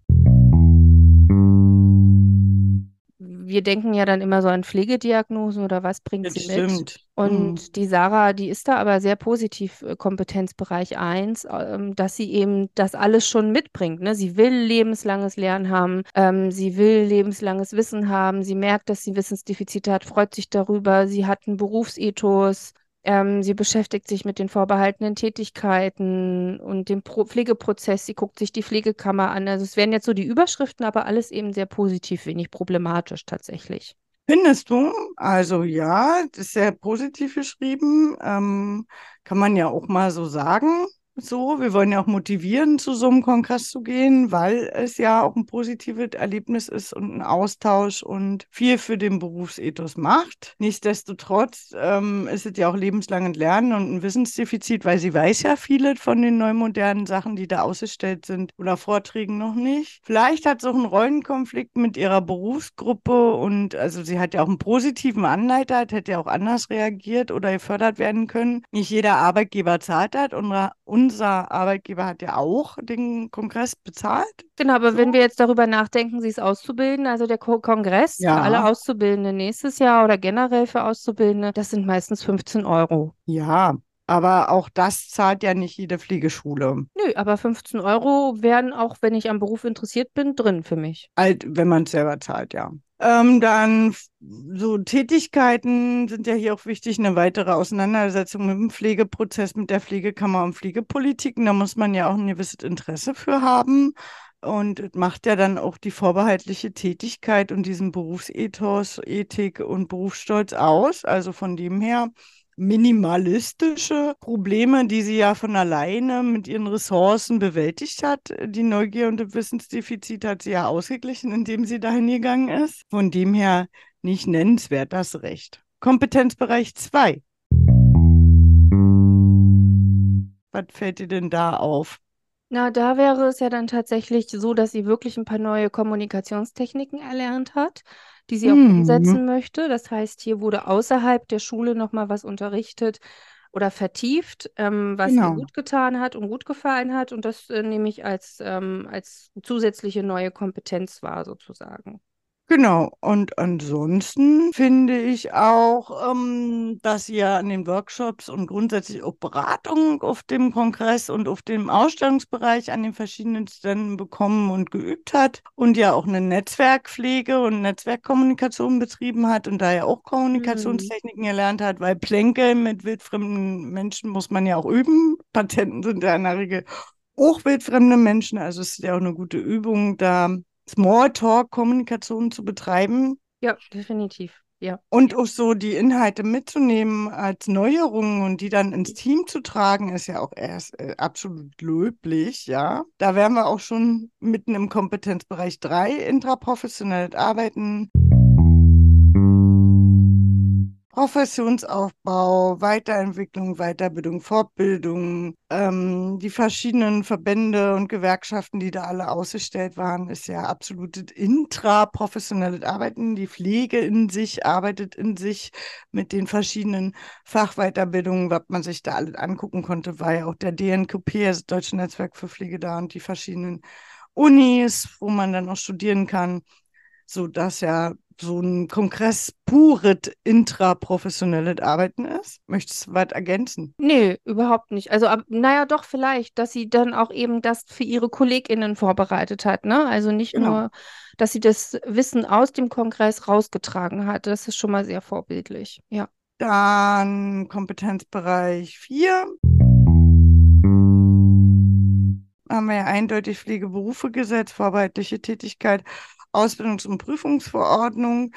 wir denken ja dann immer so an Pflegediagnosen oder was bringt Das sie mit. stimmt. Und Mhm. die Sarah, die ist da aber sehr positiv, äh, Kompetenzbereich 1, ähm, dass sie eben das alles schon mitbringt. Ne? Sie will lebenslanges Lernen haben, ähm, sie will lebenslanges Wissen haben, sie merkt, dass sie Wissensdefizite hat, freut sich darüber, sie hat einen Berufsethos, ähm, sie beschäftigt sich mit den vorbehaltenen Tätigkeiten und dem Pro Pflegeprozess, sie guckt sich die Pflegekammer an. Also es wären jetzt so die Überschriften, aber alles eben sehr positiv, wenig problematisch tatsächlich. Findest du? Also ja, das ist sehr positiv geschrieben. Ähm, kann man ja auch mal so sagen. So, wir wollen ja auch motivieren, zu so einem Kongress zu gehen, weil es ja auch ein positives Erlebnis ist und ein Austausch und viel für den Berufsethos macht. Nichtsdestotrotz ähm, ist es ja auch lebenslanges Lernen und ein Wissensdefizit, weil sie weiß ja viele von den neumodernen Sachen, die da ausgestellt sind oder Vorträgen noch nicht. Vielleicht hat sie auch einen Rollenkonflikt mit ihrer Berufsgruppe und also sie hat ja auch einen positiven Anleiter, hätte ja auch anders reagiert oder gefördert werden können. Nicht jeder Arbeitgeber zahlt das. Unser, unser Arbeitgeber hat ja auch den Kongress bezahlt. Genau, aber wenn wir jetzt darüber nachdenken, sie ist auszubilden, also der Ko Kongress für alle Ja. Auszubildenden nächstes Jahr oder generell für Auszubildende, das sind meistens 15 Euro. Ja, aber auch das zahlt ja nicht jede Pflegeschule. Nö, aber 15 Euro wären auch, wenn ich am Beruf interessiert bin, drin für mich. Halt, wenn man es selber zahlt, ja. Ähm, dann so Tätigkeiten sind ja hier auch wichtig, eine weitere Auseinandersetzung mit dem Pflegeprozess, mit der Pflegekammer und Pflegepolitiken. Da muss man ja auch ein gewisses Interesse für haben. Und es macht ja dann auch die vorbehaltliche Tätigkeit und diesen Berufsethos, Ethik und Berufsstolz aus. Also von dem her minimalistische Probleme, die sie ja von alleine mit ihren Ressourcen bewältigt hat. Die Neugier und das Wissensdefizit hat sie ja ausgeglichen, indem sie dahin gegangen ist. Von dem her nicht nennenswert, das Recht. Kompetenzbereich 2. Was fällt dir denn da auf? Na, da wäre es ja dann tatsächlich so, dass sie wirklich ein paar neue Kommunikationstechniken erlernt hat, die sie auch Mhm. umsetzen möchte. Das heißt, hier wurde außerhalb der Schule nochmal was unterrichtet oder vertieft, ähm, was ihr Genau. gut getan hat und gut gefallen hat. Und das äh, nehme ich als, ähm, als zusätzliche neue Kompetenz wahr, sozusagen. Genau, und ansonsten finde ich auch, ähm, dass ihr an den Workshops und grundsätzlich auch Beratung auf dem Kongress und auf dem Ausstellungsbereich an den verschiedenen Ständen bekommen und geübt hat und ja auch eine Netzwerkpflege und Netzwerkkommunikation betrieben hat und da ja auch Kommunikationstechniken gelernt hat, weil Plänke mit wildfremden Menschen muss man ja auch üben. Patienten sind ja in der Regel auch wildfremde Menschen, also es ist ja auch eine gute Übung, da Smalltalk-Kommunikation zu betreiben. Ja, definitiv. Ja. Und auch so die Inhalte mitzunehmen als Neuerungen und die dann ins Team zu tragen, ist ja auch erst äh, absolut löblich, ja. Da wären wir auch schon mitten im Kompetenzbereich 3, intraprofessionelles Arbeiten. Professionsaufbau, Weiterentwicklung, Weiterbildung, Fortbildung, ähm, die verschiedenen Verbände und Gewerkschaften, die da alle ausgestellt waren, ist ja absolutes intraprofessionelles Arbeiten. Die Pflege in sich arbeitet in sich mit den verschiedenen Fachweiterbildungen, was man sich da alles angucken konnte, war ja auch der DNKP, das Deutsche Netzwerk für Pflege da und die verschiedenen Unis, wo man dann auch studieren kann, so dass ja so ein Kongress pures intraprofessionelles Arbeiten ist? Möchtest du was ergänzen? Nee, überhaupt nicht. Also, ab, naja, doch vielleicht, dass sie dann auch eben das für ihre KollegInnen vorbereitet hat, ne? Also nicht Genau. nur, dass sie das Wissen aus dem Kongress rausgetragen hat. Das ist schon mal sehr vorbildlich. Ja. Dann Kompetenzbereich 4. Haben wir ja eindeutig Pflegeberufegesetz, vorbehaltliche Tätigkeit, Ausbildungs- und Prüfungsverordnung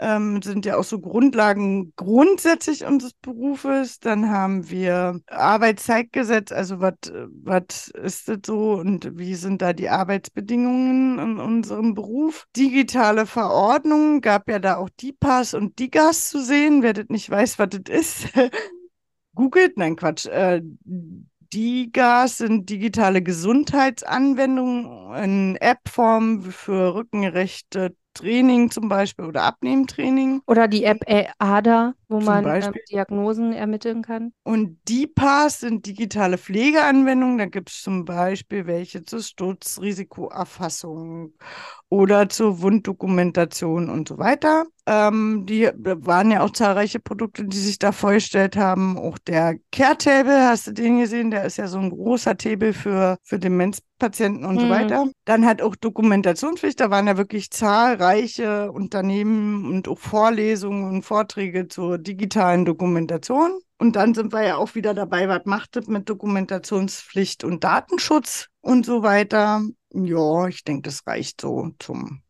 ähm, sind ja auch so Grundlagen grundsätzlich unseres Berufes. Dann haben wir Arbeitszeitgesetz, also was ist das so und wie sind da die Arbeitsbedingungen in unserem Beruf? Digitale Verordnung, gab ja da auch DIPAS und DIGAS zu sehen. Wer das nicht weiß, was das ist, [LAUGHS] googelt, nein, Quatsch. Äh, DIGAS sind digitale Gesundheitsanwendungen in App-Form für rückengerechte Training zum Beispiel oder Abnehmtraining. Oder die App äh, ADA, wo Zum man ähm. Diagnosen ermitteln kann. Und DIPAS sind digitale Pflegeanwendungen. Da gibt es zum Beispiel welche zur Sturzrisikoerfassung oder zur Wunddokumentation und so weiter. Ähm, die waren ja auch zahlreiche Produkte, die sich da vorgestellt haben. Auch der Care-Table, hast du den gesehen? Der ist ja so ein großer Table für, für Demenzpatienten und so Mhm. weiter. Dann hat auch Dokumentationspflicht. Da waren ja wirklich zahlreiche Unternehmen und auch Vorlesungen und Vorträge zur digitalen Dokumentation. Und dann sind wir ja auch wieder dabei, was macht das mit Dokumentationspflicht und Datenschutz und so weiter. Ja, ich denke, das reicht so zum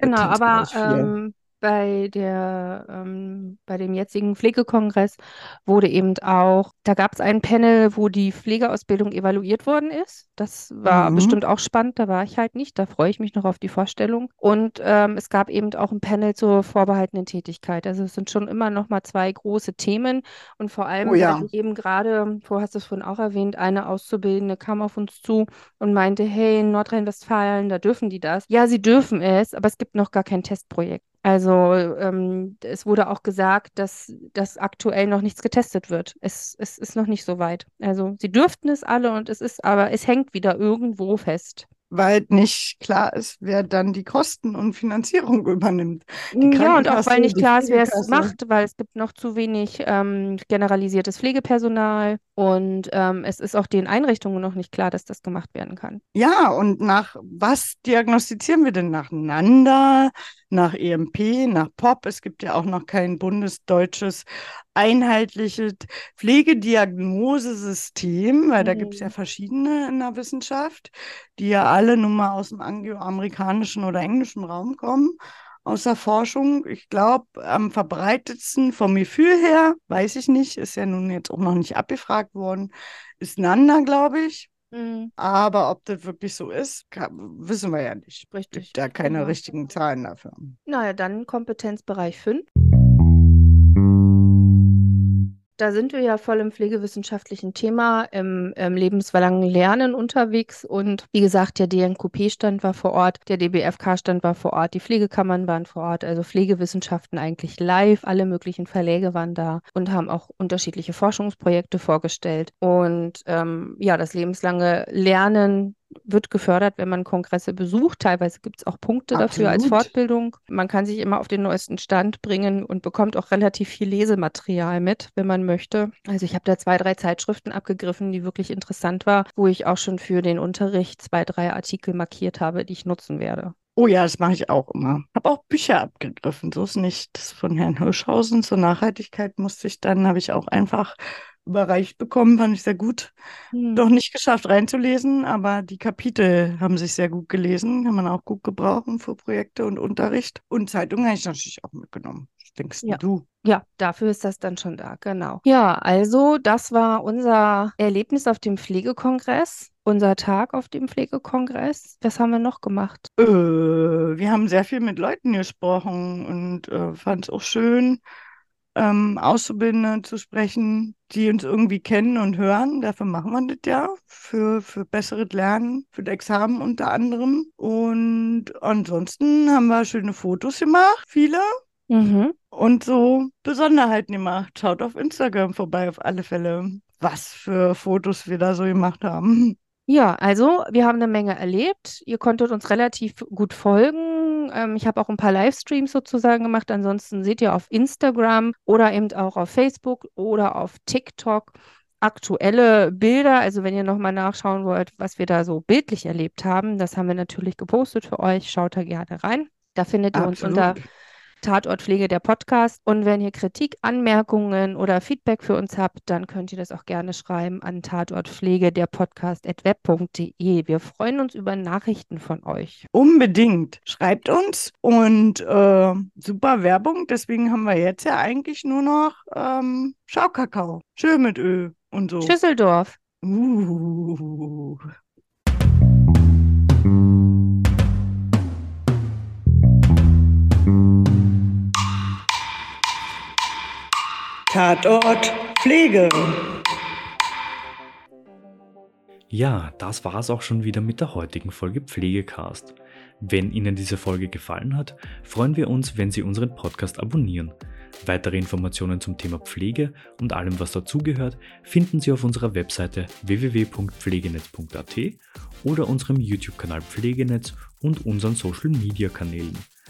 Genau, aber Kompetenzbereich 4. ähm, bei der, ähm, bei dem jetzigen Pflegekongress wurde eben auch, da gab es ein Panel, wo die Pflegeausbildung evaluiert worden ist. Das war Mhm. bestimmt auch spannend, da war ich halt nicht, da freue ich mich noch auf die Vorstellung. Und ähm, es gab eben auch ein Panel zur vorbehaltenen Tätigkeit. Also es sind schon immer noch mal zwei große Themen und vor allem, Oh ja. eben gerade, du hast es vorhin auch erwähnt, eine Auszubildende kam auf uns zu und meinte, hey, in Nordrhein-Westfalen, da dürfen die das. Ja, sie dürfen es, aber es gibt noch gar kein Testprojekt. Also ähm, es wurde auch gesagt, dass, dass aktuell noch nichts getestet wird. Es, es ist noch nicht so weit. Also sie dürften es alle und es ist, aber es hängt wieder irgendwo fest. Weil nicht klar ist, wer dann die Kosten und Finanzierung [LAUGHS] übernimmt. Ja, und auch weil nicht klar ist, wer es macht, weil es gibt noch zu wenig ähm, generalisiertes Pflegepersonal und ähm, es ist auch den Einrichtungen noch nicht klar, dass das gemacht werden kann. Ja, und nach was diagnostizieren wir denn? Nacheinander, nach EMP, nach POP? Es gibt ja auch noch kein bundesdeutsches einheitliches Pflegediagnosesystem, weil da gibt es ja Mhm. verschiedene in der Wissenschaft, die ja alle nun mal aus dem angloamerikanischen oder englischen Raum kommen. Aus der Forschung, ich glaube, am verbreitetsten vom Gefühl her, weiß ich nicht, ist ja nun jetzt auch noch nicht abgefragt worden, ist Nanda, glaube ich. Mhm. Aber ob das wirklich so ist, kann, wissen wir ja nicht. Richtig. Gibt da keine Genau. richtigen Zahlen dafür. Naja, dann Kompetenzbereich 5. Da sind wir ja voll im pflegewissenschaftlichen Thema, im, im lebenslangen Lernen unterwegs. Und wie gesagt, der DNKP-Stand war vor Ort, der DBFK-Stand war vor Ort, die Pflegekammern waren vor Ort, also Pflegewissenschaften eigentlich live. Alle möglichen Verläge waren da und haben auch unterschiedliche Forschungsprojekte vorgestellt. Und ähm, ja, das lebenslange Lernen wird gefördert, wenn man Kongresse besucht. Teilweise gibt es auch Punkte dafür als Absolut. Fortbildung. Man kann sich immer auf den neuesten Stand bringen und bekommt auch relativ viel Lesematerial mit, wenn man möchte. Also ich habe da zwei, drei Zeitschriften abgegriffen, die wirklich interessant war, wo ich auch schon für den Unterricht zwei, drei Artikel markiert habe, die ich nutzen werde. Oh ja, das mache ich auch immer. Habe auch Bücher abgegriffen, so ist nicht. Das von Herrn Hirschhausen zur Nachhaltigkeit musste ich dann, habe ich auch einfach überreicht bekommen, fand ich sehr gut. Hm. Doch nicht geschafft reinzulesen, aber die Kapitel haben sich sehr gut gelesen, kann man auch gut gebrauchen für Projekte und Unterricht. Und Zeitungen habe ich natürlich auch mitgenommen. Was denkst Ja. du? Ja, dafür ist das dann schon da, genau. Ja, also das war unser Erlebnis auf dem Pflegekongress, unser Tag auf dem Pflegekongress. Was haben wir noch gemacht? Äh, wir haben sehr viel mit Leuten gesprochen und äh, fand es auch schön, ähm, Auszubildende zu sprechen, die uns irgendwie kennen und hören. Dafür machen wir das ja, für, für besseres Lernen, für das Examen unter anderem. Und ansonsten haben wir schöne Fotos gemacht, viele. Mhm. Und so Besonderheiten gemacht. Schaut auf Instagram vorbei, auf alle Fälle, was für Fotos wir da so gemacht haben. Ja, also wir haben eine Menge erlebt. Ihr konntet uns relativ gut folgen. Ähm, ich habe auch ein paar Livestreams sozusagen gemacht. Ansonsten seht ihr auf Instagram oder eben auch auf Facebook oder auf TikTok aktuelle Bilder. Also wenn ihr nochmal nachschauen wollt, was wir da so bildlich erlebt haben, das haben wir natürlich gepostet für euch. Schaut da gerne rein. Da findet ihr uns unter Absolut. Tatortpflege der Podcast. Und wenn ihr Kritik, Anmerkungen oder Feedback für uns habt, dann könnt ihr das auch gerne schreiben an tatortpflege der Podcast web.de. Wir freuen uns über Nachrichten von euch. Unbedingt. Schreibt uns und äh, super Werbung. Deswegen haben wir jetzt ja eigentlich nur noch ähm, Schaukakao. Schön mit Öl und so. Schüsseldorf. Uh. Tatort Pflege. Ja, das war's auch schon wieder mit der heutigen Folge Pflegecast. Wenn Ihnen diese Folge gefallen hat, freuen wir uns, wenn Sie unseren Podcast abonnieren. Weitere Informationen zum Thema Pflege und allem, was dazugehört, finden Sie auf unserer Webseite www.pflegenetz.at oder unserem YouTube-Kanal Pflegenetz und unseren Social-Media-Kanälen.